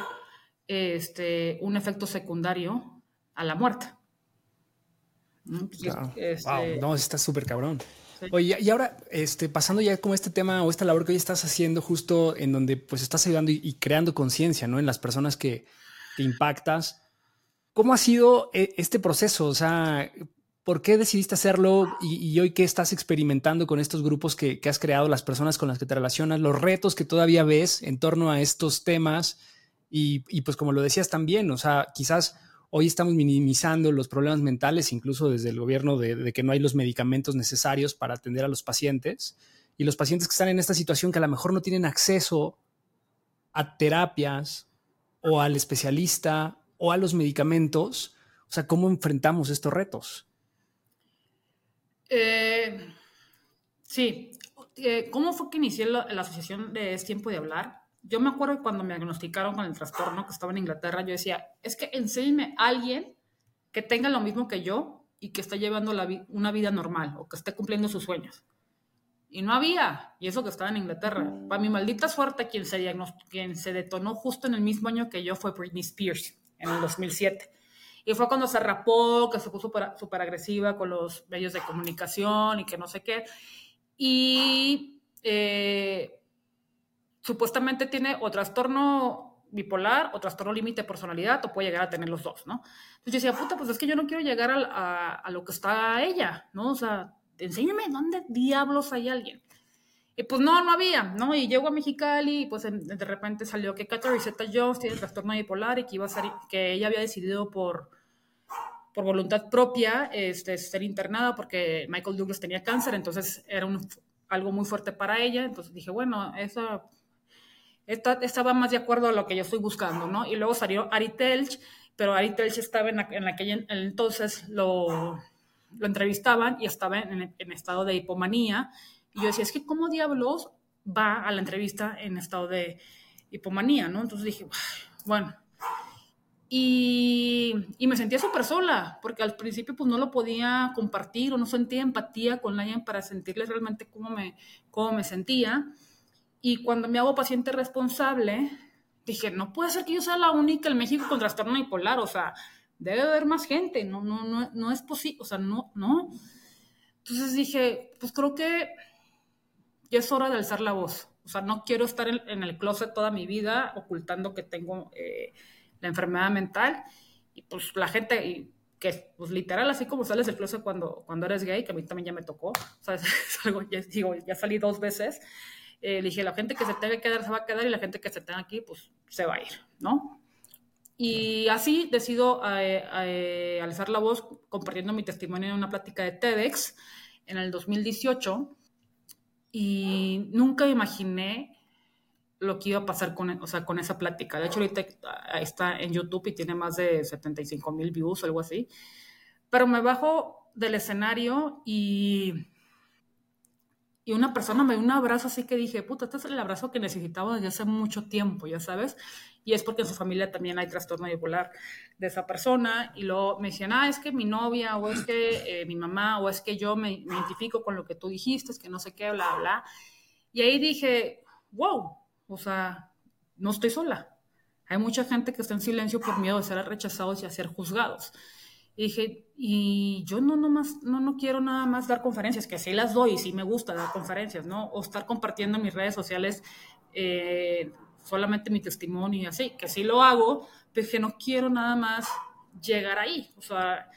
este, un efecto secundario a la muerte. ¿no? Pues, este no, está súper cabrón. Oye, y ahora, este, pasando ya como este tema o esta labor que hoy estás haciendo justo en donde pues estás ayudando y, creando conciencia, ¿no? En las personas que, que impactas, ¿Cómo ha sido eh, este proceso? O sea, ¿por qué decidiste hacerlo y, hoy qué estás experimentando con estos grupos que, has creado, las personas con las que te relacionas, los retos que todavía ves en torno a estos temas? Y, pues como lo decías también, o sea, quizás hoy estamos minimizando los problemas mentales, incluso desde el gobierno, de, que no hay los medicamentos necesarios para atender a los pacientes. Y los pacientes que están en esta situación que a lo mejor no tienen acceso a terapias o al especialista o a los medicamentos? O sea, ¿cómo enfrentamos estos retos? Eh, sí. Eh, ¿Cómo fue que inicié la, asociación de Es Tiempo de Hablar? Yo me acuerdo cuando me diagnosticaron con el trastorno que estaba en Inglaterra, yo decía, es que enséñeme a alguien que tenga lo mismo que yo y que esté llevando una vida normal o que esté cumpliendo sus sueños. Y no había, y eso que estaba en Inglaterra. Para mi maldita suerte, quien se, quien se detonó justo en el mismo año que yo fue Britney Spears en el 2007. Y fue cuando se rapó, que se puso súper agresiva con los medios de comunicación y que no sé qué. Y eh, supuestamente tiene o trastorno bipolar o trastorno límite de personalidad o puede llegar a tener los dos, ¿no? Entonces yo decía, puta, pues es que yo no quiero llegar a, a, lo que está ella, ¿no? O sea, enséñame dónde diablos hay alguien. Y pues no, no había, ¿no? Y llego a Mexicali y pues de repente salió que Catherine Zeta Jones tiene trastorno bipolar y que iba a ser, que ella había decidido por, por voluntad propia este, ser internada porque Michael Douglas tenía cáncer, entonces era un, algo muy fuerte para ella. Entonces dije, bueno, esa estaba más de acuerdo a lo que yo estoy buscando, ¿no? Y luego salió Ari Telch, pero Ari Telch estaba en, en aquella entonces lo, lo entrevistaban y estaba en, en, estado de hipomanía. Y yo decía, es que ¿cómo diablos va a la entrevista en estado de hipomanía, ¿no? Entonces dije, bueno. Y, y me sentía súper sola, porque al principio pues no lo podía compartir o no sentía empatía con alguien para sentirle realmente cómo me, cómo me sentía. Y cuando me hago paciente responsable, dije, no puede ser que yo sea la única en México con trastorno bipolar, o sea, debe haber más gente, no, no, no, no es posible, o sea, no, no. Entonces dije, pues creo que ya es hora de alzar la voz. O sea, no quiero estar en, el closet toda mi vida ocultando que tengo eh, la enfermedad mental. Y pues la gente, que pues literal, así como sales del closet cuando, cuando eres gay, que a mí también ya me tocó, o sea, es algo, ya, digo, ya salí dos veces, eh, dije, la gente que se tenga que quedar se va a quedar y la gente que se tenga aquí, pues se va a ir, ¿no? Y así decido eh, eh, alzar la voz compartiendo mi testimonio en una plática de TEDx en el 2018 y nunca imaginé lo que iba a pasar con, o sea, con esa plática. De hecho, ahorita está en YouTube y tiene más de 75 mil views, algo así. Pero me bajo del escenario y y una persona me dio un abrazo así que dije, puta, este es el abrazo que necesitaba desde hace mucho tiempo, ya sabes. Y es porque en su familia también hay trastorno bipolar de esa persona. Y luego me decían, ah, es que mi novia, o es que eh, mi mamá, o es que yo me, identifico con lo que tú dijiste, es que no sé qué, bla, bla. Y ahí dije, wow, o sea, no estoy sola. Hay mucha gente que está en silencio por miedo de ser rechazados y a ser juzgados. Y dije, y yo no, no, más, no, no quiero nada más dar conferencias, que sí las doy sí me gusta dar conferencias, ¿no? O estar compartiendo en mis redes sociales eh, solamente mi testimonio y así, que sí lo hago, pero que no quiero nada más llegar ahí. O sea,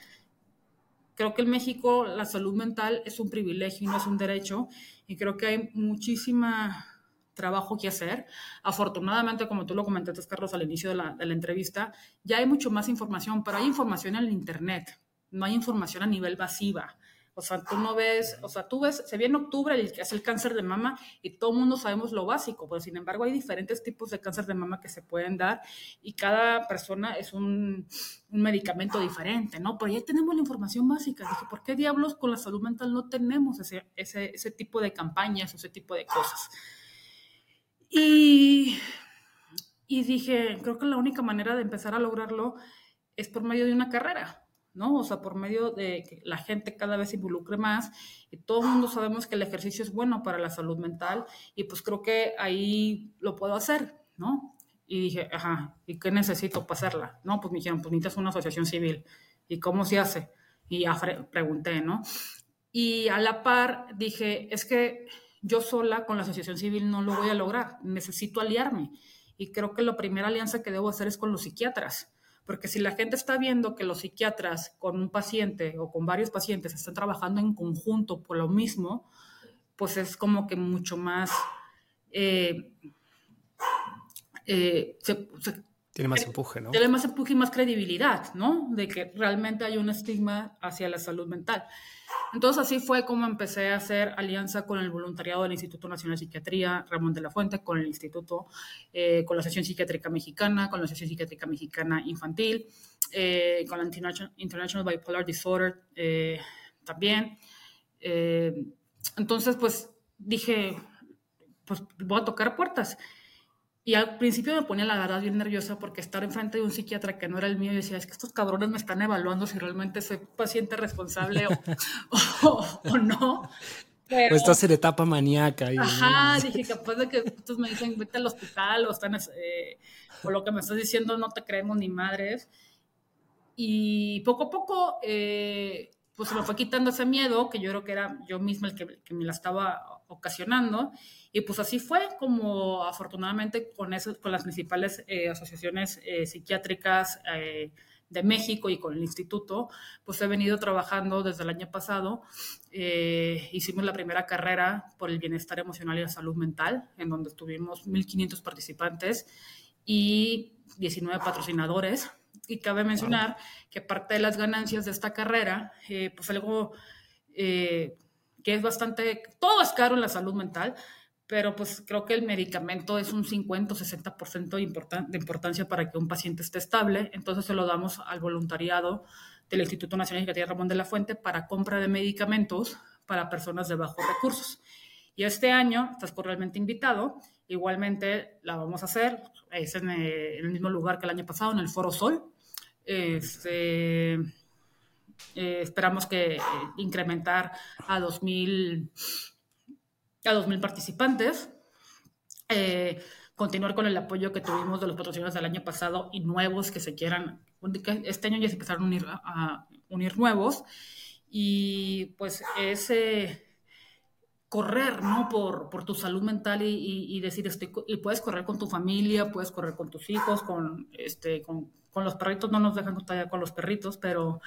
creo que en México la salud mental es un privilegio y no es un derecho, y creo que hay muchísima trabajo que hacer. Afortunadamente, como tú lo comentaste, Carlos, al inicio de la, de la entrevista, ya hay mucho más información, pero hay información en el Internet, no hay información a nivel masiva. O sea, tú no ves, o sea, tú ves, se viene octubre el que es el cáncer de mama y todo el mundo sabemos lo básico, pero sin embargo hay diferentes tipos de cáncer de mama que se pueden dar y cada persona es un, un medicamento diferente, ¿no? Pero ya tenemos la información básica. Dije, ¿por qué diablos con la salud mental no tenemos ese, ese, ese tipo de campañas o ese tipo de cosas? Y, y dije, creo que la única manera de empezar a lograrlo es por medio de una carrera, ¿no? O sea, por medio de que la gente cada vez se involucre más y todo el mundo sabemos que el ejercicio es bueno para la salud mental y pues creo que ahí lo puedo hacer, ¿no? Y dije, ajá, ¿y qué necesito para hacerla? No, pues me dijeron, pues necesitas una asociación civil. ¿Y cómo se hace? Y ya pregunté, ¿no? Y a la par dije, es que yo sola con la asociación civil no lo voy a lograr, necesito aliarme. Y creo que la primera alianza que debo hacer es con los psiquiatras, porque si la gente está viendo que los psiquiatras con un paciente o con varios pacientes están trabajando en conjunto por lo mismo, pues es como que mucho más... Eh, eh, tiene más empuje, ¿no? Tiene más empuje y más credibilidad, ¿no? De que realmente hay un estigma hacia la salud mental. Entonces así fue como empecé a hacer alianza con el voluntariado del Instituto Nacional de Psiquiatría Ramón de la Fuente, con el Instituto, eh, con la Asociación Psiquiátrica Mexicana, con la Asociación Psiquiátrica Mexicana Infantil, eh, con la International, Bipolar Disorder eh, también. entonces, pues dije, pues voy a tocar puertas. Y al principio me ponía la verdad bien nerviosa porque estar enfrente de un psiquiatra que no era el mío y decía, es que estos cabrones me están evaluando si realmente soy paciente responsable o, no. Pero, o estás en etapa maníaca. ajá, dije, capaz de que estos me dicen, vete al hospital o están, eh, o lo que me estás diciendo no te creemos ni madres. Y poco a poco, eh, pues se me fue quitando ese miedo, que yo creo que era yo misma el que, que me la estaba ocasionando. Y pues así fue como afortunadamente con, eso, con las principales eh, asociaciones eh, psiquiátricas eh, de México y con el instituto, pues he venido trabajando desde el año pasado. hicimos la primera carrera por el bienestar emocional y la salud mental, en donde tuvimos 1.500 participantes y 19 patrocinadores. Y cabe mencionar que parte de las ganancias de esta carrera, pues algo que es bastante, todo es caro en la salud mental, pero pues creo que el medicamento es un 50 o 60% de, de importancia para que un paciente esté estable, entonces se lo damos al voluntariado del Instituto Nacional de Ramón de la Fuente para compra de medicamentos para personas de bajos recursos. Y este año estás cordialmente invitado, igualmente la vamos a hacer, es en, eh, el mismo lugar que el año pasado, en el Foro Sol. Este, eh, esperamos que eh, incrementar a 2000 a 2.000 participantes. Eh, continuar con el apoyo que tuvimos de los patrocinadores del año pasado y nuevos que se quieran. Este año ya se empezaron a unir, a unir nuevos. Y pues ese correr, ¿no? Por, por tu salud mental y, y, decir, estoy, y puedes correr con tu familia, puedes correr con tus hijos, con, este, con, con los perritos, no nos dejan todavía con los perritos, pero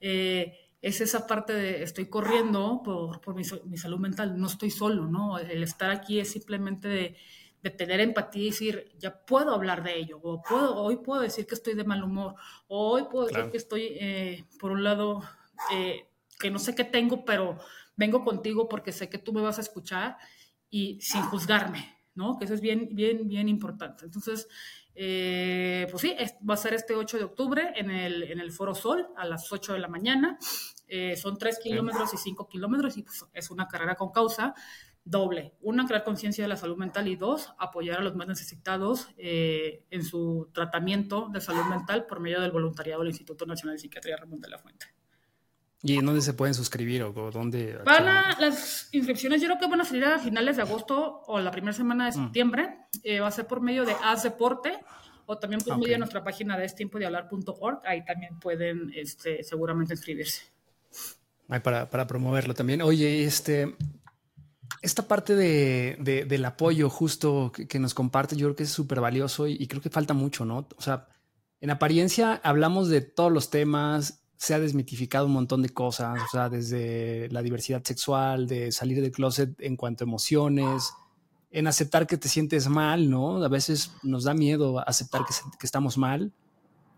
eh, es esa parte de estoy corriendo por, por mi, mi, salud mental, no estoy solo, ¿no? El estar aquí es simplemente de, de, tener empatía y decir, ya puedo hablar de ello, o puedo, hoy puedo decir que estoy de mal humor, o hoy puedo decir que estoy, eh, por un lado, eh, que no sé qué tengo, pero vengo contigo porque sé que tú me vas a escuchar y sin juzgarme, ¿no? Que eso es bien, bien, bien importante. Entonces, eh, pues sí, va a ser este 8 de octubre en el, en el Foro Sol a las 8 de la mañana. Eh, son 3 kilómetros y 5 kilómetros y pues, es una carrera con causa doble. Una, crear conciencia de la salud mental y dos, apoyar a los más necesitados eh, en su tratamiento de salud mental por medio del voluntariado del Instituto Nacional de Psiquiatría Ramón de la Fuente. ¿Y en dónde se pueden suscribir o dónde? Van a, las inscripciones, yo creo que van a salir a finales de agosto o la primera semana de mm. septiembre. Eh, va a ser por medio de Haz Deporte o también por medio de nuestra página de estiempodihablar.org. Ahí también pueden este, seguramente inscribirse. Ahí para, para, promoverlo también. Oye, este, esta parte de, de, del apoyo justo que, que, nos comparte, yo creo que es súper valioso y, y creo que falta mucho, ¿no? O sea, en apariencia hablamos de todos los temas, se ha desmitificado un montón de cosas, o sea, desde la diversidad sexual, de salir del closet en cuanto a emociones, en aceptar que te sientes mal, ¿no? A veces nos da miedo aceptar que, estamos mal,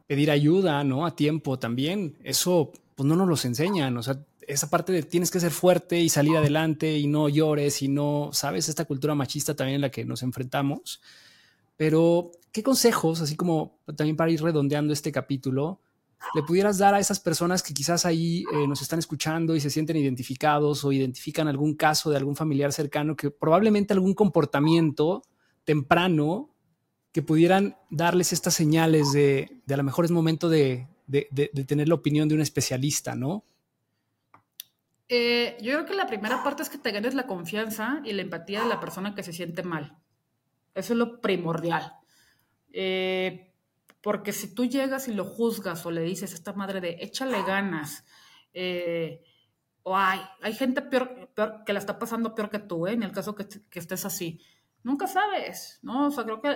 pedir ayuda, ¿no? A tiempo también, eso pues no nos los enseñan, o sea, esa parte de tienes que ser fuerte y salir adelante y no llores y no, ¿sabes? Esta cultura machista también en la que nos enfrentamos. Pero, ¿qué consejos, así como también para ir redondeando este capítulo, le pudieras dar a esas personas que quizás ahí eh, nos están escuchando y se sienten identificados o identifican algún caso de algún familiar cercano que probablemente algún comportamiento temprano que pudieran darles estas señales de, a lo mejor es momento de, de, de tener la opinión de un especialista, ¿no? Eh, yo creo que la primera parte es que te ganes la confianza y la empatía de la persona que se siente mal. Eso es lo primordial. Eh, porque si tú llegas y lo juzgas o le dices a esta madre de échale ganas, eh, o hay, hay gente peor, que la está pasando peor que tú, ¿eh? en el caso que, que, estés así. Nunca sabes, ¿no? O sea, creo que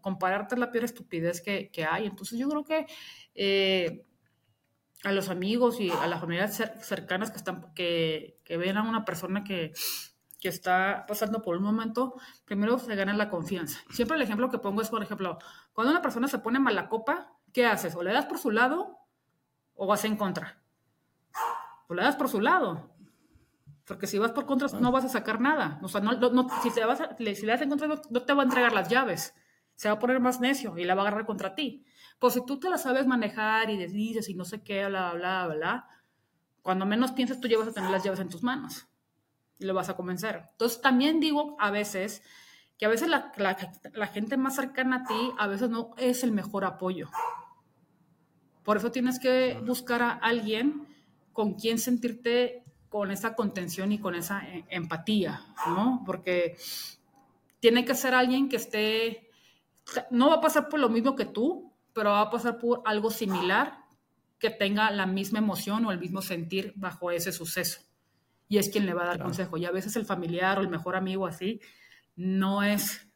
compararte es la peor estupidez que, hay. Entonces yo creo que eh, a los amigos y a las familias cercanas que, están, que ven a una persona que, que está pasando por un momento, primero se gana la confianza. Siempre el ejemplo que pongo es, por ejemplo, cuando una persona se pone mala copa, ¿qué haces? O le das por su lado o vas en contra. O le das por su lado. Porque si vas por contra no vas a sacar nada. O sea, no, si, te vas a, si le das en contra no, te va a entregar las llaves. Se va a poner más necio y la va a agarrar contra ti. Pues si tú te la sabes manejar y dices y no sé qué, bla, bla, bla, bla, cuando menos piensas tú llevas a tener las llaves en tus manos y lo vas a convencer. Entonces, también digo a veces que a veces la, la, la, gente más cercana a ti a veces no es el mejor apoyo. Por eso tienes que buscar a alguien con quien sentirte con esa contención y con esa eh, empatía, ¿no? Porque tiene que ser alguien que esté, no va a pasar por lo mismo que tú, pero va a pasar por algo similar que tenga la misma emoción o el mismo sentir bajo ese suceso. Y es quien le va a dar consejo. Y a veces el familiar o el mejor amigo así no es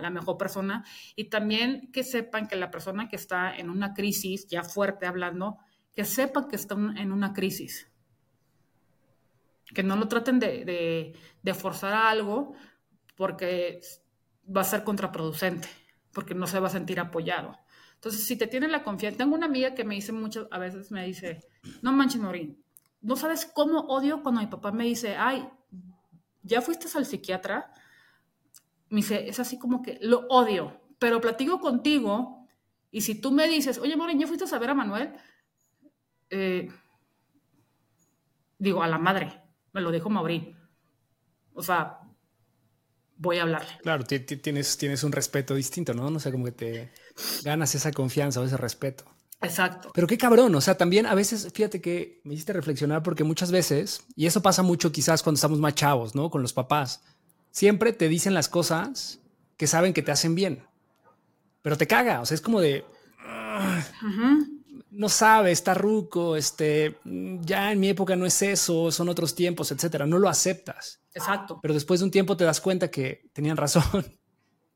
la, mejor persona. Y también que sepan que la persona que está en una crisis, ya fuerte hablando, que sepan que está en una crisis. Que no lo traten de, de forzar a algo porque va a ser contraproducente, porque no se va a sentir apoyado. Entonces, si te tienen la confianza, tengo una amiga que me dice muchas, a veces me dice, no manches, Morín, no sabes cómo odio cuando mi papá me dice, ay, ya fuiste al psiquiatra. Me dice, es así como que lo odio, pero platico contigo y si tú me dices, oye, Morín, ¿ya fuiste a ver a Manuel? Eh, digo, a la madre, me lo dijo Maurín. O sea, voy a hablarle. Claro, tienes, tienes un respeto distinto, ¿no? No sé, como que te ganas esa confianza o ese respeto. Exacto. Pero qué cabrón, o sea, también a veces, fíjate que me hiciste reflexionar porque muchas veces, y eso pasa mucho quizás cuando estamos más chavos, ¿no? Con los papás, siempre te dicen las cosas que saben que te hacen bien, pero te caga, o sea, es como de... No sabe, está ruco, este, ya en mi época no es eso, son otros tiempos, etcétera. No lo aceptas. Exacto. Pero después de un tiempo te das cuenta que tenían razón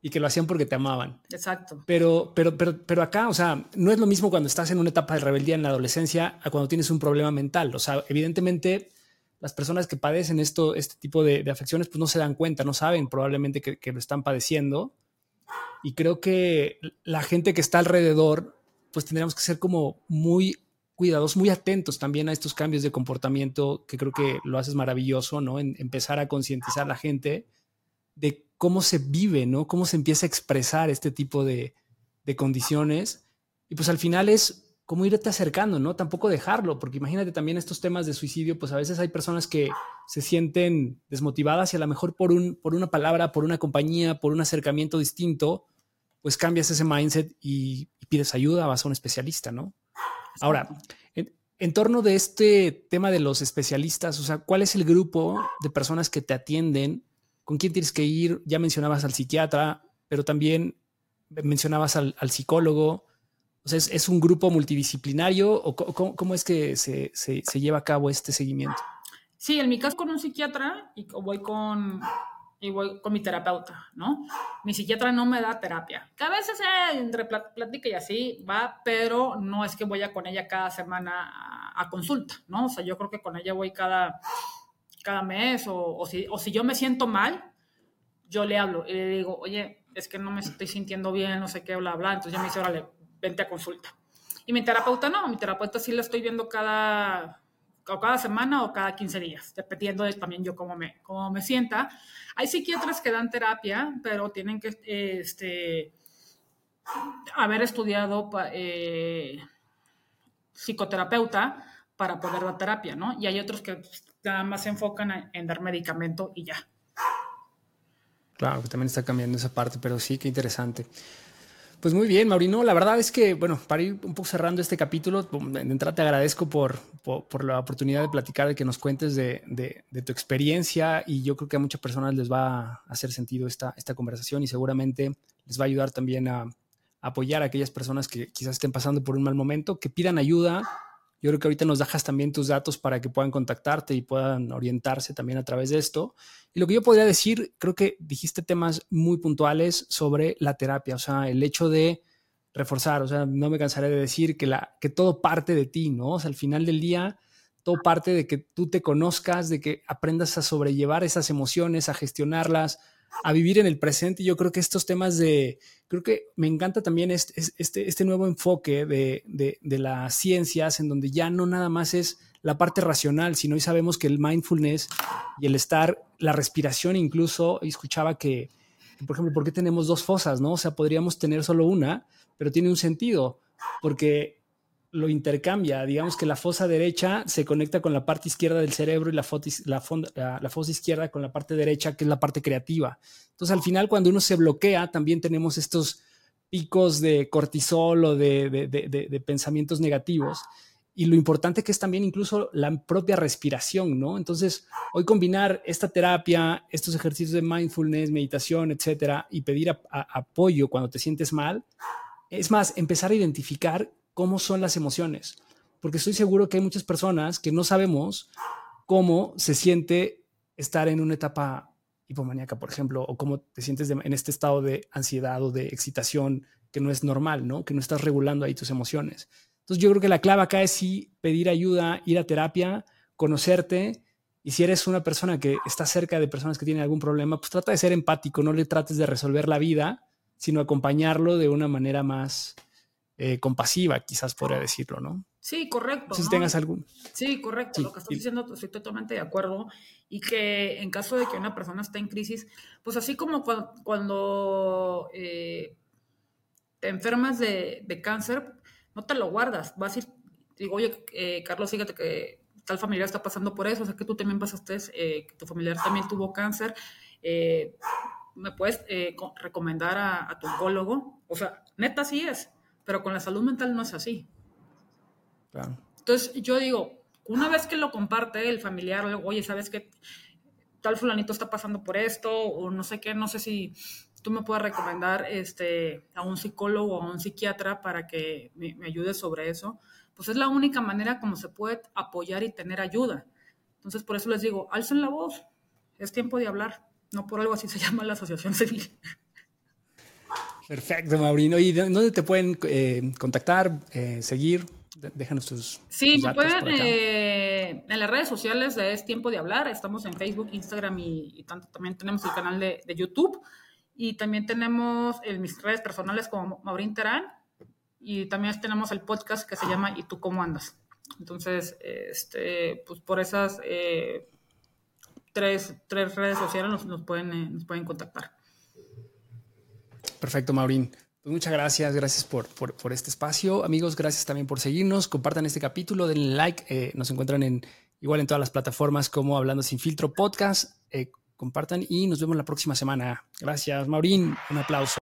y que lo hacían porque te amaban. Exacto. Pero, pero, pero, pero acá, o sea, no es lo mismo cuando estás en una etapa de rebeldía en la adolescencia a cuando tienes un problema mental. O sea, evidentemente las personas que padecen esto, este tipo de, afecciones, pues no se dan cuenta, no saben probablemente que, que, lo están padeciendo. Y creo que la gente que está alrededor, pues tendríamos que ser como muy cuidados, muy atentos también a estos cambios de comportamiento, que creo que lo haces maravilloso, ¿no? En empezar a concientizar a la gente de cómo se vive, ¿no? Cómo se empieza a expresar este tipo de, de condiciones. Y pues al final es como irte acercando, ¿no? Tampoco dejarlo, porque imagínate también estos temas de suicidio, pues a veces hay personas que se sienten desmotivadas y a lo mejor por, un, por una palabra, por una compañía, por un acercamiento distinto, pues cambias ese mindset y, y pides ayuda, vas a un especialista, ¿no? Ahora, en, torno de este tema de los especialistas, o sea, ¿cuál es el grupo de personas que te atienden? ¿Con quién tienes que ir? Ya mencionabas al psiquiatra, pero también mencionabas al, psicólogo. O sea, ¿es, un grupo multidisciplinario o cómo, es que se, lleva a cabo este seguimiento? Sí, en mi caso con un psiquiatra y voy con mi terapeuta, ¿no? Mi psiquiatra no me da terapia, que a veces eh, entre plática y así va, pero no es que voy con ella cada semana a, consulta, ¿no? O sea, yo creo que con ella voy cada, cada mes o, si, o si yo me siento mal, yo le hablo y le digo, oye, es que no me estoy sintiendo bien, no sé qué, bla, bla. Entonces ya me dice, órale, vente a consulta. Y mi terapeuta no, mi terapeuta sí la estoy viendo cada, o cada semana o cada 15 días, dependiendo de también yo cómo me, cómo me sienta. Hay psiquiatras que dan terapia, pero tienen que este, haber estudiado eh, psicoterapeuta para poder dar terapia, ¿no? Y hay otros que nada más se enfocan en dar medicamento y ya. Claro, que también está cambiando esa parte, pero sí, qué interesante. Pues muy bien, Maurino. La verdad es que, bueno, para ir un poco cerrando este capítulo, de entrada te agradezco por, por, la oportunidad de platicar, de que nos cuentes de, de, tu experiencia y yo creo que a muchas personas les va a hacer sentido esta, esta conversación y seguramente les va a ayudar también a, a apoyar a aquellas personas que quizás estén pasando por un mal momento, que pidan ayuda, yo creo que ahorita nos dejas también tus datos para que puedan contactarte y puedan orientarse también a través de esto. Y lo que yo podría decir, creo que dijiste temas muy puntuales sobre la terapia, o sea, el hecho de reforzar, o sea, no me cansaré de decir que, todo parte de ti, ¿no? O sea, al final del día, todo parte de que tú te conozcas, de que aprendas a sobrellevar esas emociones, a gestionarlas, a vivir en el presente. Yo creo que estos temas de, creo que me encanta también este, este, este nuevo enfoque de, de, de, las ciencias en donde ya no nada más es la parte racional, sino hoy sabemos que el mindfulness y el estar, la respiración incluso, escuchaba que, por ejemplo, ¿por qué tenemos dos fosas? ¿no? O sea, podríamos tener solo una, pero tiene un sentido, porque lo intercambia. Digamos que la fosa derecha se conecta con la parte izquierda del cerebro y la, la, la, fosa izquierda con la parte derecha, que es la parte creativa. Entonces, al final, cuando uno se bloquea, también tenemos estos picos de cortisol o de, de, de pensamientos negativos. Y lo importante que es también incluso la propia respiración, ¿no? Entonces, hoy combinar esta terapia, estos ejercicios de mindfulness, meditación, etcétera, y pedir apoyo cuando te sientes mal, es más, empezar a identificar cómo son las emociones. porque estoy seguro que hay muchas personas que no sabemos cómo se siente estar en una etapa hipomaníaca, por ejemplo, o cómo te sientes en este estado de ansiedad o de excitación que no es normal, ¿no? Que no estás regulando ahí tus emociones. Entonces yo creo que la clave acá es sí pedir ayuda, ir a terapia, conocerte y si eres una persona que está cerca de personas que tienen algún problema, pues trata de ser empático, no le trates de resolver la vida, sino acompañarlo de una manera más eh, compasiva, quizás podría decirlo, ¿no? Sí, correcto. Si tengas algún. Sí, correcto. Lo que estás diciendo, estoy totalmente de acuerdo. Y que en caso de que una persona esté en crisis, pues así como cuando, eh, te enfermas de, de, cáncer, no te lo guardas. Vas a ir, digo, oye, eh, Carlos, fíjate que tal familiar está pasando por eso, o sea que tú también pasaste, eh, que tu familiar también tuvo cáncer, eh, me puedes recomendar a, tu oncólogo. O sea, neta sí es, pero con la salud mental no es así. Claro. Entonces yo digo, una vez que lo comparte el familiar, oye, ¿sabes qué? Tal fulanito está pasando por esto, o no sé qué, no sé si tú me puedes recomendar este, a un psicólogo o a un psiquiatra para que me, me ayude sobre eso pues es la única manera como se puede apoyar y tener ayuda. Entonces, por eso les digo, alcen la voz, es tiempo de hablar, no por algo así se llama la asociación civil. Perfecto, Maurino. ¿Y dónde te pueden eh, contactar, eh, seguir? Déjanos tus. Sí, me pueden eh, en las redes sociales de Es Tiempo de Hablar. Estamos en Facebook, Instagram y, tanto también tenemos el canal de, YouTube. Y también tenemos en mis redes personales como Maurín Terán y también tenemos el podcast que se llama ¿Y tú cómo andas? Entonces, este, pues por esas eh, tres, tres, redes sociales nos, pueden, eh, nos pueden contactar. Perfecto, Maurín. Pues muchas gracias, gracias por, por, este espacio. Amigos, gracias también por seguirnos. Compartan este capítulo, denle like. Eh, nos encuentran en igual en todas las plataformas como Hablando Sin Filtro Podcast. compartan y nos vemos la próxima semana. Gracias, Maurín. Un aplauso.